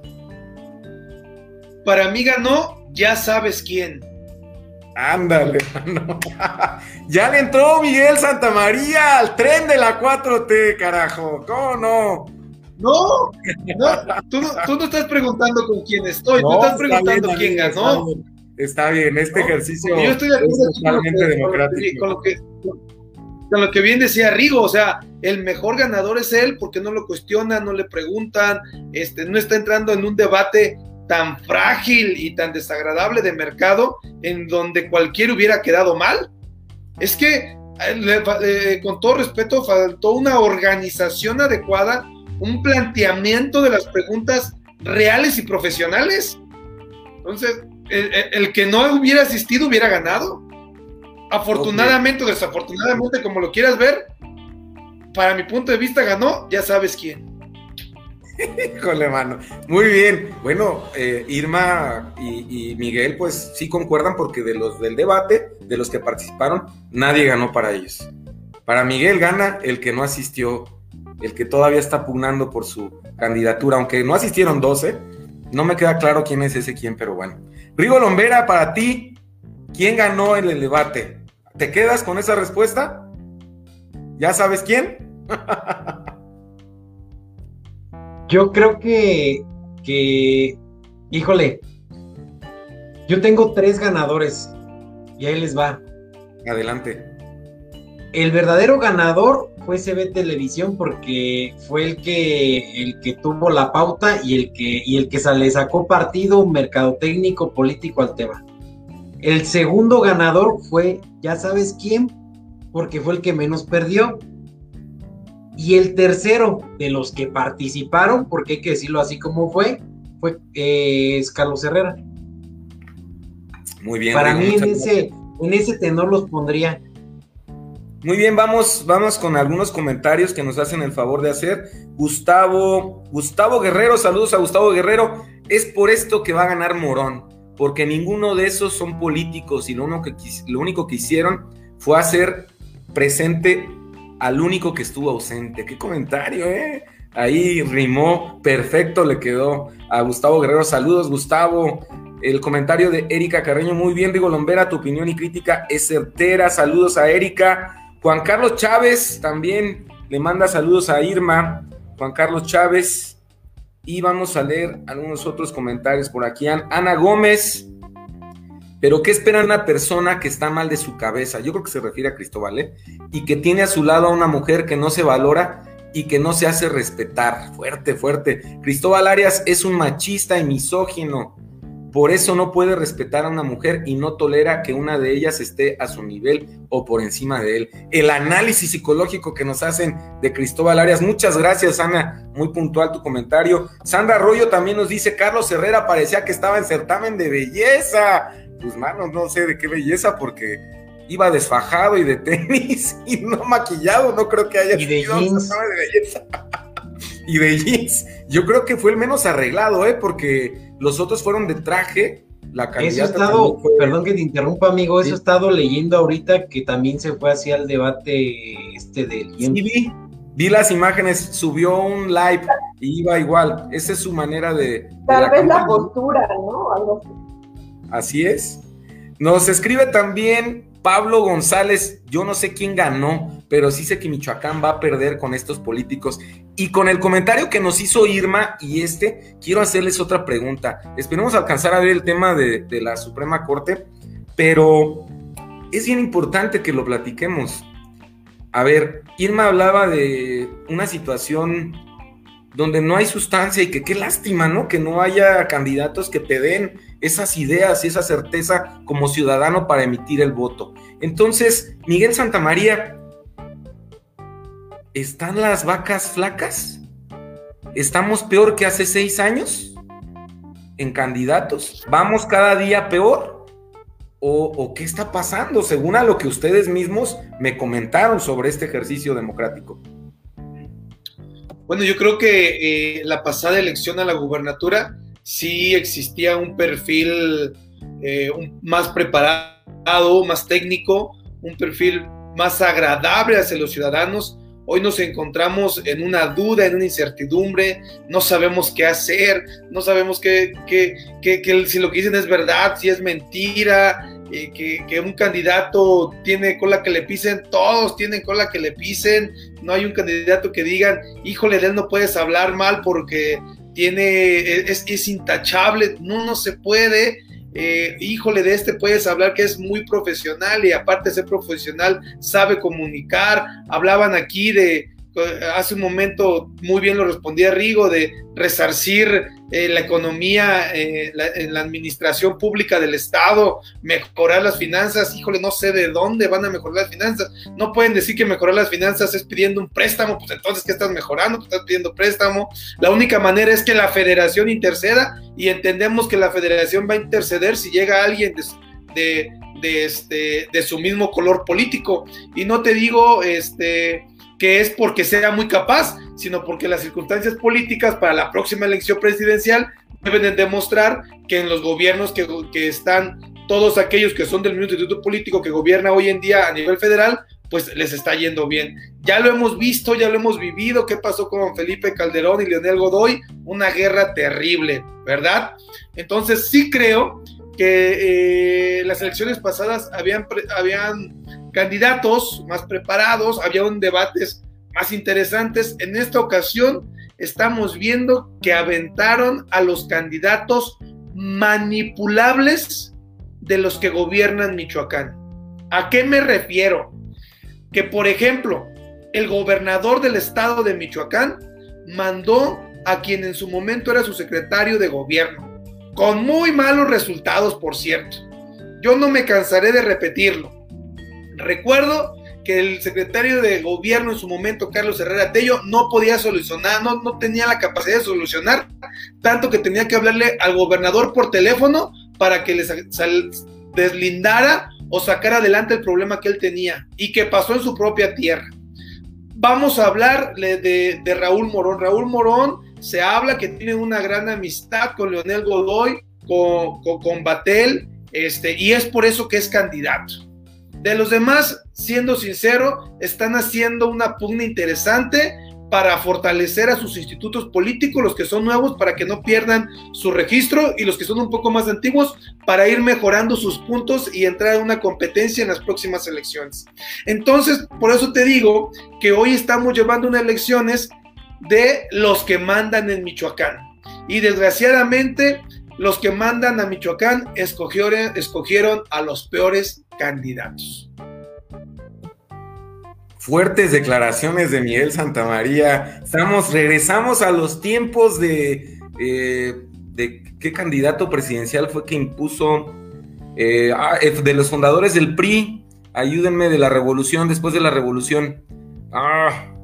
Para mí ganó, ya sabes quién. Ándale, <laughs> ya le entró Miguel Santamaría al tren de la 4T, carajo. ¿Cómo no? No, tú, no estás preguntando con quién estoy, tú estás preguntando quién ganó. Está bien, este ejercicio yo estoy de acuerdo es totalmente democrático. Con lo, que, con lo que bien decía Rigo, o sea, el mejor ganador es él porque no lo cuestionan, no le preguntan, este, no está entrando en un debate tan frágil y tan desagradable de mercado en donde cualquiera hubiera quedado mal. Es que, eh, eh, con todo respeto, faltó una organización adecuada, un planteamiento de las preguntas reales y profesionales. Entonces, el, que no hubiera asistido hubiera ganado. Afortunadamente o desafortunadamente, como lo quieras ver, para mi punto de vista ganó, ya sabes quién. Híjole, mano. Muy bien. Bueno, eh, Irma y, Miguel, pues sí concuerdan porque de los del debate, de los que participaron, nadie ganó para ellos. Para Miguel gana el que no asistió, el que todavía está pugnando por su candidatura, aunque no asistieron 12. No me queda claro quién es ese quién, pero bueno. Rigo Lombera, para ti, ¿quién ganó en el debate? ¿Te quedas con esa respuesta? ¿Ya sabes quién? <laughs> Yo creo que, que, híjole, yo tengo tres ganadores y ahí les va. Adelante. El verdadero ganador fue CB Televisión porque fue el que, el que tuvo la pauta y el que, y el que le sacó partido mercadotécnico político al tema. El segundo ganador fue, ya sabes quién, porque fue el que menos perdió. Y el tercero de los que participaron, porque hay que decirlo así como fue, fue eh, Carlos Herrera. Muy bien. Para mí en ese, en ese tenor los pondría. Muy bien, vamos, vamos con algunos comentarios que nos hacen el favor de hacer. Gustavo, Gustavo Guerrero, saludos a Gustavo Guerrero. Es por esto que va a ganar Morón, porque ninguno de esos son políticos y lo que, lo único que hicieron fue hacer presente al único que estuvo ausente. Qué comentario, ¿eh? Ahí rimó, perfecto le quedó a Gustavo Guerrero. Saludos, Gustavo. El comentario de Erika Carreño, muy bien, Rigo Lombera, tu opinión y crítica es certera. Saludos a Erika. Juan Carlos Chávez también le manda saludos a Irma. Juan Carlos Chávez. Y vamos a leer algunos otros comentarios por aquí. Ana Gómez. Pero ¿qué espera una persona que está mal de su cabeza? Yo creo que se refiere a Cristóbal, ¿eh? Y que tiene a su lado a una mujer que no se valora y que no se hace respetar. Fuerte, fuerte. Cristóbal Arias es un machista y misógino. Por eso no puede respetar a una mujer y no tolera que una de ellas esté a su nivel o por encima de él. El análisis psicológico que nos hacen de Cristóbal Arias. Muchas gracias, Ana. Muy puntual tu comentario. Sandra Arroyo también nos dice, Carlos Herrera parecía que estaba en certamen de belleza. Pues, mano, no sé de qué belleza porque iba desfajado y de tenis <laughs> y no maquillado. No creo que haya y de jeans. de belleza. <laughs> y de jeans. Yo creo que fue el menos arreglado, ¿eh? Porque los otros fueron de traje. La Eso he estado, fue- perdón que te interrumpa, amigo, eso Sí. he estado leyendo ahorita que también se fue hacia el debate este del Sí, vi, vi las imágenes, subió un live y iba igual. Esa es su manera de. de Tal vez la postura, ¿no? Algo así. Así es. Nos escribe también Pablo González. Yo no sé quién ganó, pero sí sé que Michoacán va a perder con estos políticos. Y con el comentario que nos hizo Irma y este, quiero hacerles otra pregunta. Esperemos alcanzar a ver el tema de, la Suprema Corte, pero es bien importante que lo platiquemos. A ver, Irma hablaba de una situación donde no hay sustancia y que qué lástima, ¿no? Que no haya candidatos que te den esas ideas y esa certeza como ciudadano para emitir el voto. Entonces, Miguel Santamaría, ¿están las vacas flacas? ¿Estamos peor que hace seis años en candidatos? ¿Vamos cada día peor? ¿O, o qué está pasando según a lo que ustedes mismos me comentaron sobre este ejercicio democrático? Bueno, yo creo que eh, la pasada elección a la gubernatura sí existía un perfil eh, más preparado, más técnico, un perfil más agradable hacia los ciudadanos. Hoy nos encontramos en una duda, en una incertidumbre, no sabemos qué hacer, no sabemos qué, qué- qué- qué- si lo que dicen es verdad, si es mentira, que, un candidato tiene cola que le pisen, todos tienen cola que le pisen, no hay un candidato que digan, híjole, de él no puedes hablar mal porque tiene, es, es intachable, no, no se puede. Eh, híjole, de este puedes hablar que es muy profesional y aparte de ser profesional, sabe comunicar. Hablaban aquí de, hace un momento muy bien lo respondía Rigo, de resarcir eh, la economía eh, la- en la administración pública del Estado, mejorar las finanzas. Híjole, no sé de dónde van a mejorar las finanzas. No pueden decir que mejorar las finanzas es pidiendo un préstamo, pues entonces, ¿qué estás mejorando? Estás pidiendo préstamo. La única manera es que la federación interceda y entendemos que la federación va a interceder si llega alguien de, de este, de su mismo color político. Y no te digo este, que es porque sea muy capaz, sino porque las circunstancias políticas para la próxima elección presidencial deben de demostrar que en los gobiernos que, que están todos aquellos que son del mismo instituto político que gobierna hoy en día a nivel federal, pues les está yendo bien. Ya lo hemos visto, ya lo hemos vivido, qué pasó con Felipe Calderón y Leonel Godoy, una guerra terrible, ¿verdad? Entonces sí creo que eh, las elecciones pasadas habían, habían candidatos más preparados, había un debates más interesantes. En esta ocasión estamos viendo que aventaron a los candidatos manipulables de los que gobiernan Michoacán. ¿A qué me refiero? Que, por ejemplo, el gobernador del estado de Michoacán mandó a quien en su momento era su secretario de gobierno, con muy malos resultados, por cierto. Yo no me cansaré de repetirlo. Recuerdo que el secretario de gobierno en su momento, Carlos Herrera Tello, no podía solucionar, no, no tenía la capacidad de solucionar, tanto que tenía que hablarle al gobernador por teléfono para que les deslindara o sacara adelante el problema que él tenía y que pasó en su propia tierra. Vamos a hablar de, de- de Raúl Morón. Raúl Morón se habla que tiene una gran amistad con Leonel Godoy, con, con, Batel, este, y es por eso que es candidato. De los demás, siendo sincero, están haciendo una pugna interesante para fortalecer a sus institutos políticos, los que son nuevos, para que no pierdan su registro, y los que son un poco más antiguos, para ir mejorando sus puntos y entrar en una competencia en las próximas elecciones. Entonces, por eso te digo que hoy estamos llevando unas elecciones de los que mandan en Michoacán. Y desgraciadamente, los que mandan a Michoacán escogieron, escogieron a los peores candidatos. Fuertes declaraciones de Miguel Santamaría. Estamos, regresamos a los tiempos de, eh, de qué candidato presidencial fue que impuso eh, ah, de los fundadores del PRI. Ayúdenme de la revolución, después de la revolución. Ah,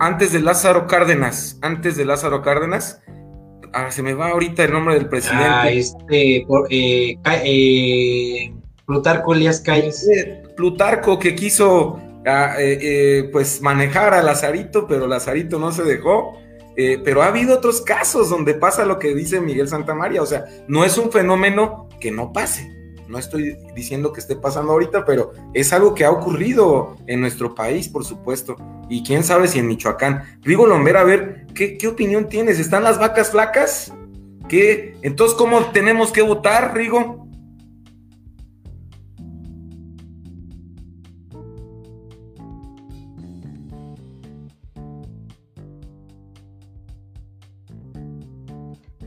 antes de Lázaro Cárdenas, antes de Lázaro Cárdenas, ah, se me va ahorita el nombre del presidente. Ah, este, eh, eh, Plutarco Elías Calles. Plutarco que quiso ah, eh, pues manejar a Lazarito, pero Lazarito no se dejó. pero ha habido otros casos donde pasa lo que dice Miguel Santamaría, o sea, no es un fenómeno que no pase. No estoy diciendo que esté pasando ahorita, pero es algo que ha ocurrido en nuestro país, por supuesto. Y quién sabe si en Michoacán. Rigo Lombera, a ver, ¿qué, opinión tienes? ¿Están las vacas flacas? ¿Qué? Entonces, ¿cómo tenemos que votar, Rigo?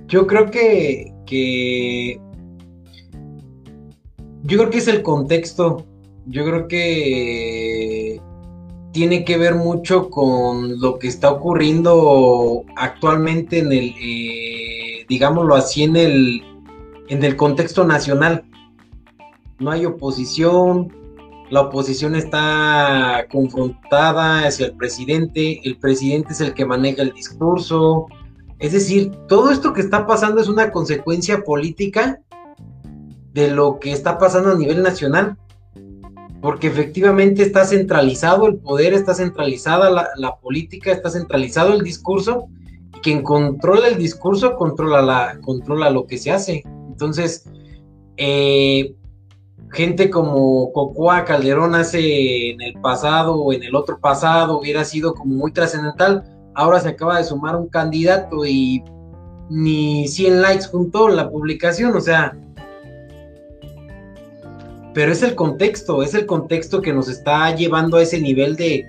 Yo creo que, que yo creo que es el contexto. Yo creo que tiene que ver mucho con lo que está ocurriendo actualmente en el, eh, digámoslo así, en el, en el contexto nacional. No hay oposición, la oposición está confrontada hacia el presidente, el presidente es el que maneja el discurso. Es decir, todo esto que está pasando es una consecuencia política de lo que está pasando a nivel nacional, porque efectivamente está centralizado el poder, está centralizada la, política, está centralizado el discurso, y quien controla el discurso controla, la, controla lo que se hace. Entonces, eh, gente como Cocoa Calderón hace en el pasado o en el otro pasado hubiera sido como muy trascendental, ahora se acaba de sumar un candidato y ni 100 likes junto la publicación, o sea, pero es el contexto, es el contexto que nos está llevando a ese nivel de,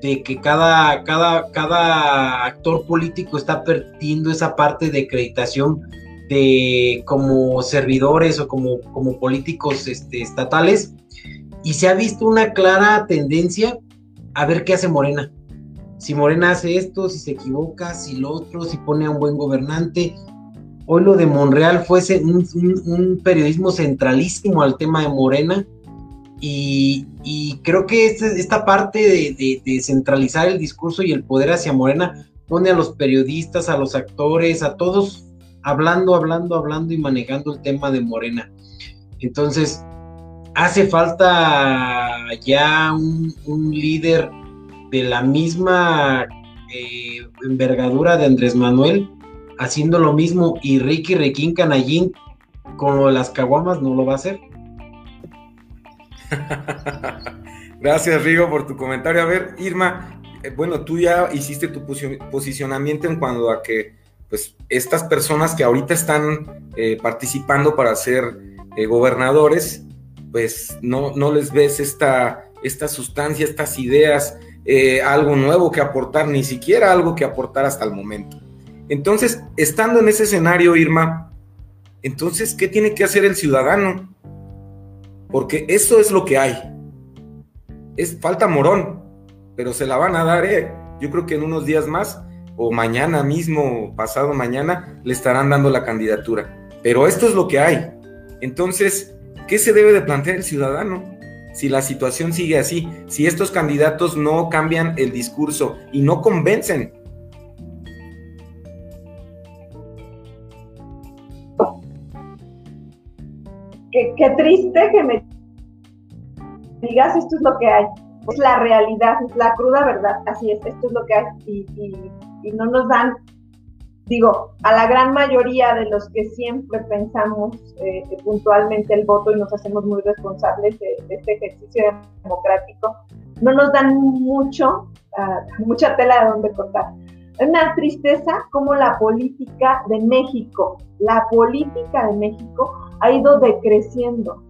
que cada, cada, cada actor político está perdiendo esa parte de acreditación de como servidores o como, como políticos este, estatales y se ha visto una clara tendencia a ver qué hace Morena. Si Morena hace esto, si se equivoca, si lo otro, si pone a un buen gobernante, hoy lo de Monreal fuese un, periodismo centralísimo al tema de Morena. Y, creo que este, esta parte de, centralizar el discurso y el poder hacia Morena pone a los periodistas, a los actores, a todos hablando, hablando, hablando y manejando el tema de Morena. Entonces, hace falta ya un, líder de la misma eh, envergadura de Andrés Manuel haciendo lo mismo y Ricky Requín Canallín con lo de las caguamas no lo va a hacer. <laughs> Gracias, Rigo, por tu comentario. A ver, Irma, eh, bueno, tú ya hiciste tu posicionamiento en cuanto a que, pues, estas personas que ahorita están eh, participando para ser eh, gobernadores, pues, no, no les ves esta sustancia, estas ideas, algo nuevo que aportar, ni siquiera algo que aportar hasta el momento. Entonces, estando en ese escenario, Irma, entonces, ¿qué tiene que hacer el ciudadano? Porque eso es lo que hay. Es falta morón, pero se la van a dar, ¿eh? Yo creo que en unos días más, o mañana mismo, pasado mañana, le estarán dando la candidatura. Pero esto es lo que hay. Entonces, ¿qué se debe de plantear el ciudadano? Si la situación sigue así, si estos candidatos no cambian el discurso y no convencen qué, triste que me digas esto es lo que hay. Es la realidad, es la cruda verdad. Así es, esto es lo que hay. Y, no nos dan, digo, a la gran mayoría de los que siempre pensamos eh, puntualmente el voto y nos hacemos muy responsables de, este ejercicio democrático, no nos dan mucho, ah, mucha tela de donde cortar. Es una tristeza como la política de México, la política de México ha ido decreciendo.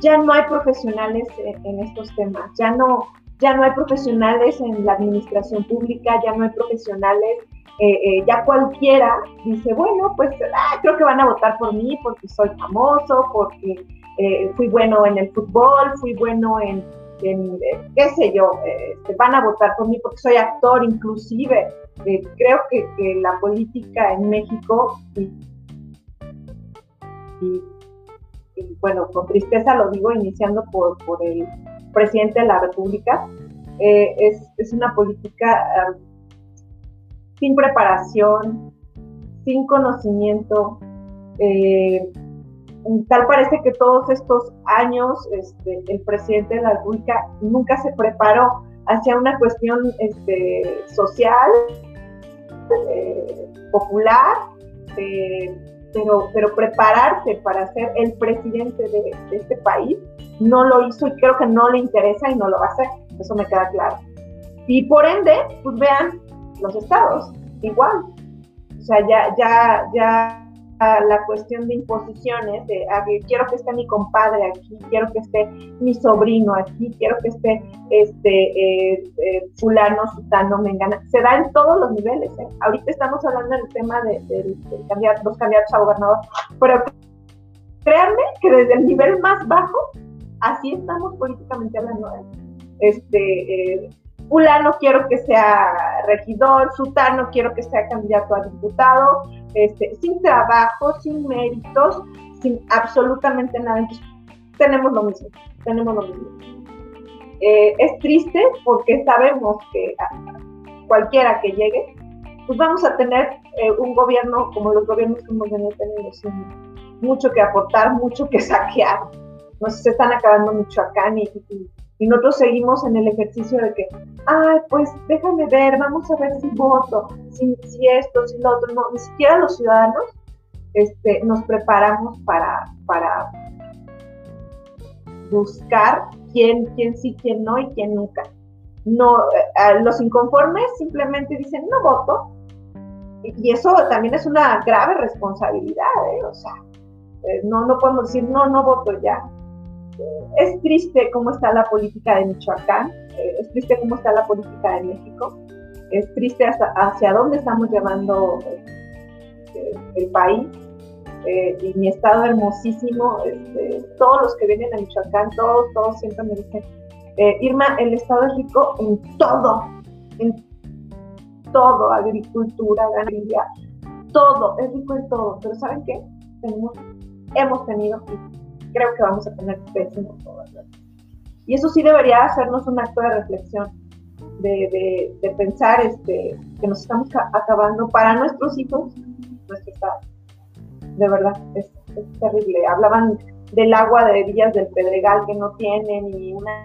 Ya no hay profesionales en, estos temas, ya no, ya no hay profesionales en la administración pública, ya no hay profesionales, eh, eh, ya cualquiera dice, bueno, pues ah, creo que van a votar por mí porque soy famoso, porque eh, fui bueno en el fútbol, fui bueno en, qué sé yo, este, van a votar por mí porque soy actor inclusive. creo que, la política en México, y, bueno, con tristeza lo digo, iniciando por, el presidente de la República, es, es, una política sin preparación, sin conocimiento. Eh, tal parece que todos estos años este, el presidente de la República nunca se preparó hacia una cuestión este, social, eh, popular, eh, pero, pero prepararse para ser el presidente de, de, este país no lo hizo y creo que no le interesa y no lo va a hacer, eso me queda claro. Y por ende, pues vean los estados, igual. O sea, ya, ya, ya la cuestión de imposiciones, de quiero que esté mi compadre aquí, quiero que esté mi sobrino aquí, quiero que esté este eh, eh, fulano, sutano, mengana, se da en todos los niveles. ¿eh? Ahorita estamos hablando del tema de, los candidatos a gobernador, pero créanme que desde el nivel más bajo, así estamos políticamente hablando. Este, fulano quiero que sea regidor, sutano quiero que sea candidato a diputado, este, sin trabajo, sin méritos, sin absolutamente nada. Entonces, tenemos lo mismo, tenemos lo mismo. Eh, es triste porque sabemos que cualquiera que llegue, pues vamos a tener eh, un gobierno como los gobiernos que hemos venido teniendo, sin mucho que aportar, mucho que <laughs> saquear. Nos están acabando Michoacán y, y y nosotros seguimos en el ejercicio de que, ay, pues déjame ver, vamos a ver si voto, si, esto, si lo otro. No, ni siquiera los ciudadanos este, nos preparamos para, para buscar quién, quién sí, quién no y quién nunca. No, eh, los inconformes simplemente dicen no voto. Y, eso también es una grave responsabilidad, ¿eh? O sea, eh, no, no podemos decir no, no voto ya es triste cómo está la política de Michoacán, eh, es triste cómo está la política de México, es triste hacia dónde estamos llevando eh, el país. Eh, y mi estado hermosísimo, este, todos los que vienen a Michoacán, todos, todos siempre me dicen, Irma, el estado es rico en todo, en todo, agricultura, ganadería, todo, es rico en todo, pero ¿saben qué? Tenemos, hemos tenido creo que vamos a tener pésimo todas. Y eso sí debería hacernos un acto de reflexión, de, de, pensar este, que nos estamos acabando para nuestros hijos, nuestro estado. De verdad, es, terrible. Hablaban del agua de Villas del Pedregal que no tienen y una,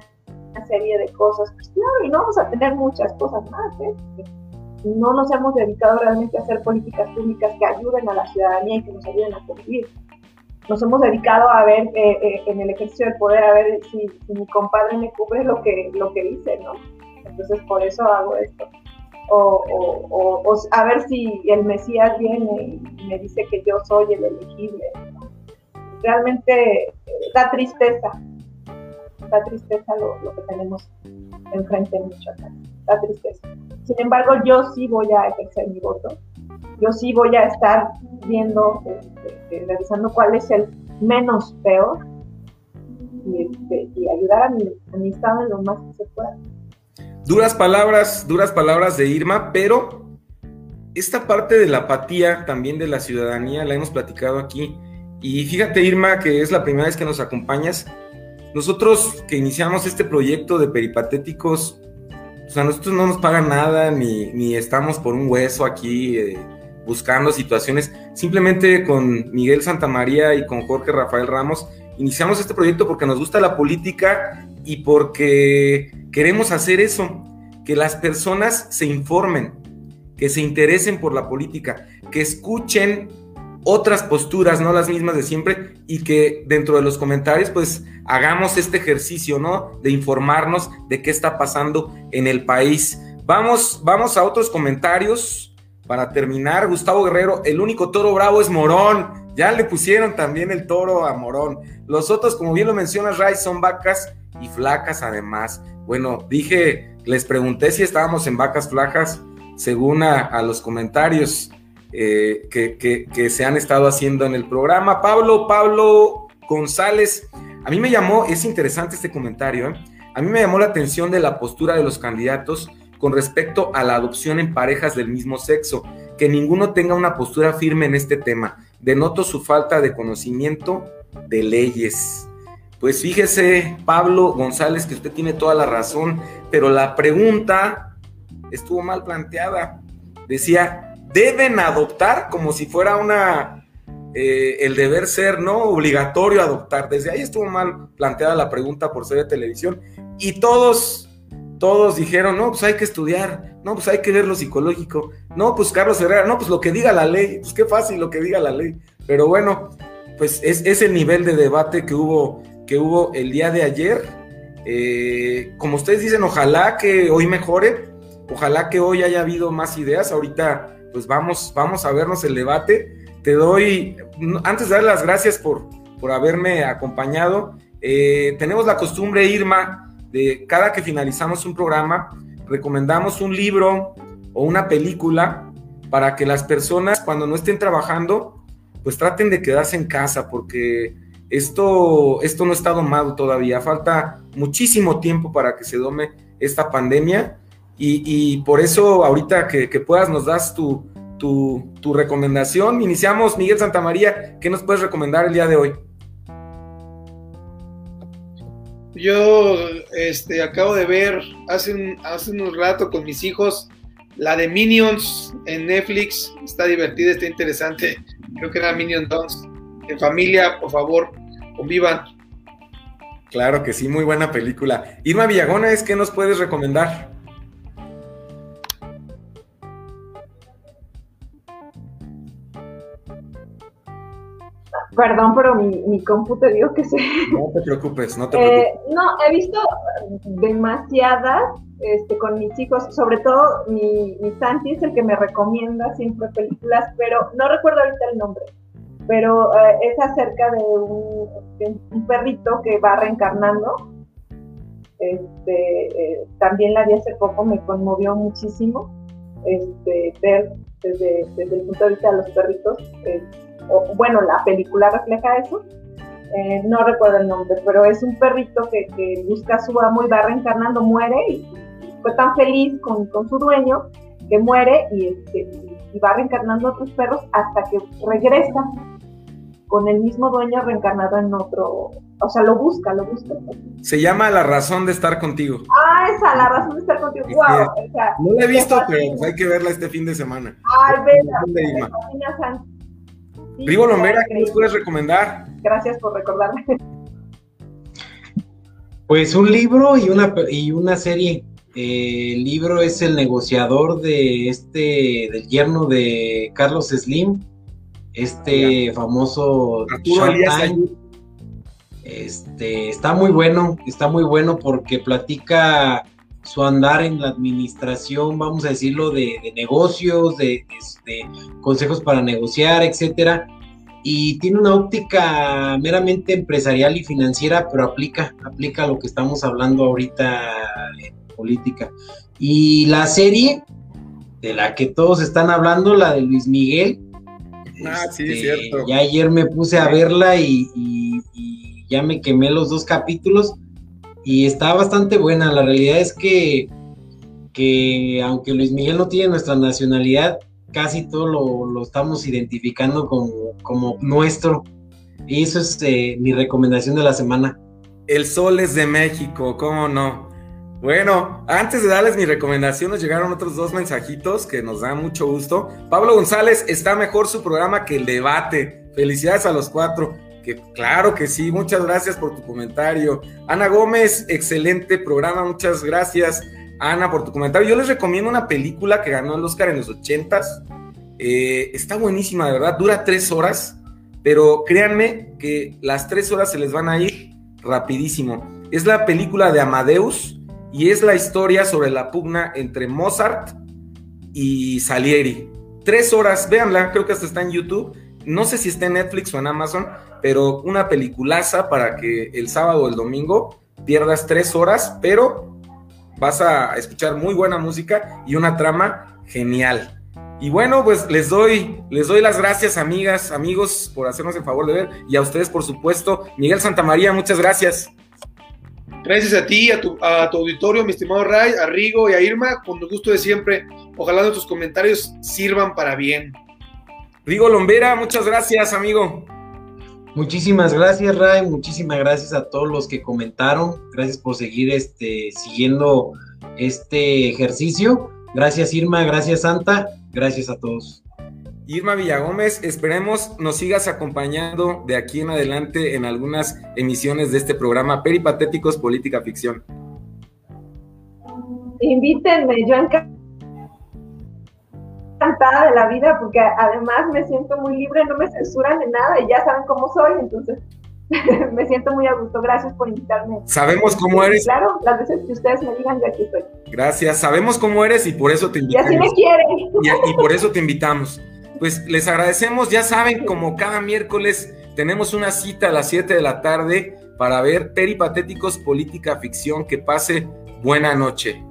serie de cosas. Pues claro, y no vamos a tener muchas cosas más. ¿eh? No nos hemos dedicado realmente a hacer políticas públicas que ayuden a la ciudadanía y que nos ayuden a convivir nos hemos dedicado a ver eh, eh, en el ejercicio del poder, a ver si, mi compadre me cubre lo que, lo que dice, ¿no? Entonces por eso hago esto. O, o, a ver si el Mesías viene y me dice que yo soy el elegible. Realmente eh, da tristeza, da tristeza lo, lo que tenemos enfrente en Michoacán, da tristeza. Sin embargo, yo sí voy a ejercer mi voto yo sí voy a estar viendo, este, revisando cuál es el menos peor y, este, ayudar a mi, estado en lo más que se pueda. Duras palabras, duras palabras de Irma, pero esta parte de la apatía también de la ciudadanía la hemos platicado aquí. Y fíjate, Irma, que es la primera vez que nos acompañas. Nosotros que iniciamos este proyecto de peripatéticos, o sea, nosotros no nos pagan nada, ni, ni estamos por un hueso aquí. Eh, buscando situaciones. Simplemente con Miguel Santamaría y con Jorge Rafael Ramos iniciamos este proyecto porque nos gusta la política y porque queremos hacer eso, que las personas se informen, que se interesen por la política, que escuchen otras posturas, no las mismas de siempre, y que dentro de los comentarios pues hagamos este ejercicio, ¿no? De informarnos de qué está pasando en el país. Vamos, vamos a otros comentarios. Para terminar, Gustavo Guerrero, el único toro bravo es Morón. Ya le pusieron también el toro a Morón. Los otros, como bien lo mencionas, Ray, son vacas y flacas además. bueno, dije, les pregunté si estábamos en vacas flajas, según a, los comentarios eh, que, se han estado haciendo en el programa. Pablo, Pablo González, a mí me llamó, es interesante este comentario, ¿eh? a mí me llamó la atención de la postura de los candidatos con respecto a la adopción en parejas del mismo sexo, que ninguno tenga una postura firme en este tema. Denoto su falta de conocimiento de leyes. Pues fíjese, Pablo González, que usted tiene toda la razón, pero la pregunta estuvo mal planteada. Decía, deben adoptar como si fuera una, eh, el deber ser, ¿no? Obligatorio adoptar. Desde ahí estuvo mal planteada la pregunta por ser de televisión. Y todos todos dijeron, no, pues hay que estudiar, no, pues hay que ver lo psicológico, no, pues Carlos Herrera, no, pues lo que diga la ley, pues qué fácil lo que diga la ley. Pero bueno, pues es, es el nivel de debate que hubo, que hubo el día de ayer. Eh, como ustedes dicen, ojalá que hoy mejore, ojalá que hoy haya habido más ideas. Ahorita, pues vamos, vamos a vernos el debate. Te doy, antes de dar las gracias por, por haberme acompañado, eh, tenemos la costumbre, Irma, de cada que finalizamos un programa, recomendamos un libro o una película para que las personas cuando no estén trabajando, pues traten de quedarse en casa porque esto, esto no está domado todavía. Falta muchísimo tiempo para que se dome esta pandemia y, por eso ahorita que, puedas nos das tu, tu, tu recomendación. Iniciamos, Miguel Santamaría, ¿qué nos puedes recomendar el día de hoy? Yo este, acabo de ver hace un, hace un rato con mis hijos la de Minions en Netflix. Está divertida, está interesante. Creo que era Minions 2. En familia, por favor, convivan. Claro que sí, muy buena película. Irma Villagona, ¿es que nos puedes recomendar? Perdón, pero mi, mi compu te digo que se... <laughs> No te preocupes, no te preocupes. Eh, no, he visto demasiadas este, con mis hijos, sobre todo mi, mi Santi es el que me recomienda siempre películas, pero no recuerdo ahorita el nombre, pero eh, es acerca de un, un, perrito que va reencarnando. Este, eh, también la vi hace poco, me conmovió muchísimo este, ver desde, desde el punto de vista de los perritos bueno, la película refleja eso. Eh, no recuerdo el nombre, pero es un perrito que, busca a su amo y va reencarnando, muere y, fue tan feliz con, su dueño que muere este, y, va reencarnando a otros perros hasta que regresa con el mismo dueño reencarnado en otro, o sea, lo busca, lo busca. Se llama La razón de estar contigo. Ah, esa, La razón de estar contigo. Wow, no la he visto, pero hay que verla este fin de semana. Ay, vela. Rigo Lombera, ¿qué nos puedes recomendar? Gracias por recordarme. Pues un libro y una, y una serie. Eh, el libro es El negociador de este, del yerno de Carlos Slim, este famoso Este, está muy bueno, está muy bueno porque platica su andar en la administración, vamos a decirlo, de, negocios, de, consejos para negociar, etcétera. Y tiene una óptica meramente empresarial y financiera, pero aplica, aplica lo que estamos hablando ahorita en política. Y la serie de la que todos están hablando, la de Luis Miguel. Ah, sí, es este, cierto. Ya ayer me puse a verla y, y ya me quemé los dos capítulos y está bastante buena. La realidad es que, que aunque Luis Miguel no tiene nuestra nacionalidad, casi todo lo, estamos identificando como, como, nuestro. Y eso es eh, mi recomendación de la semana. El sol es de México, ¿cómo no? Bueno, antes de darles mi recomendación, nos llegaron otros dos mensajitos que nos dan mucho gusto. Pablo González, está mejor su programa que el debate. Felicidades a los cuatro claro que sí, muchas gracias por tu comentario. Ana Gómez, excelente programa, muchas gracias, Ana, por tu comentario. Yo les recomiendo una película que ganó el Oscar en los ochentas. Eh, está buenísima, de verdad, dura tres horas, pero créanme que las tres horas se les van a ir rapidísimo. Es la película de Amadeus y es la historia sobre la pugna entre Mozart y Salieri. Tres horas, véanla, creo que hasta está en YouTube. No sé si está en Netflix o en Amazon, pero una peliculaza para que el sábado o el domingo pierdas tres horas, pero vas a escuchar muy buena música y una trama genial. Y bueno, pues les doy, les doy las gracias, amigas, amigos, por hacernos el favor de ver. Y a ustedes, por supuesto. Miguel Santamaría, muchas gracias. Gracias a ti, a tu, a tu auditorio, mi estimado Ray, a Rigo y a Irma, con el gusto de siempre. Ojalá nuestros comentarios sirvan para bien. Rigo Lombera, muchas gracias, amigo. Muchísimas gracias, Ray. Muchísimas gracias a todos los que comentaron. Gracias por seguir este, siguiendo este ejercicio. Gracias, Irma. Gracias, Santa. Gracias a todos. Irma Villagómez, esperemos nos sigas acompañando de aquí en adelante en algunas emisiones de este programa Peripatéticos Política Ficción. Invítenme, yo encantada de la vida porque además me siento muy libre, no me censuran en nada y ya saben cómo soy, entonces <laughs> me siento muy a gusto. Gracias por invitarme. Sabemos cómo eres. Claro, las veces que ustedes me digan, de aquí estoy. Gracias, sabemos cómo eres y por eso te invitamos. Y así me quieren. Y, y por eso te invitamos. <laughs> Pues les agradecemos, ya saben, como cada miércoles tenemos una cita a las 7 de la tarde para ver Peripatéticos Política Ficción. Que pase buena noche.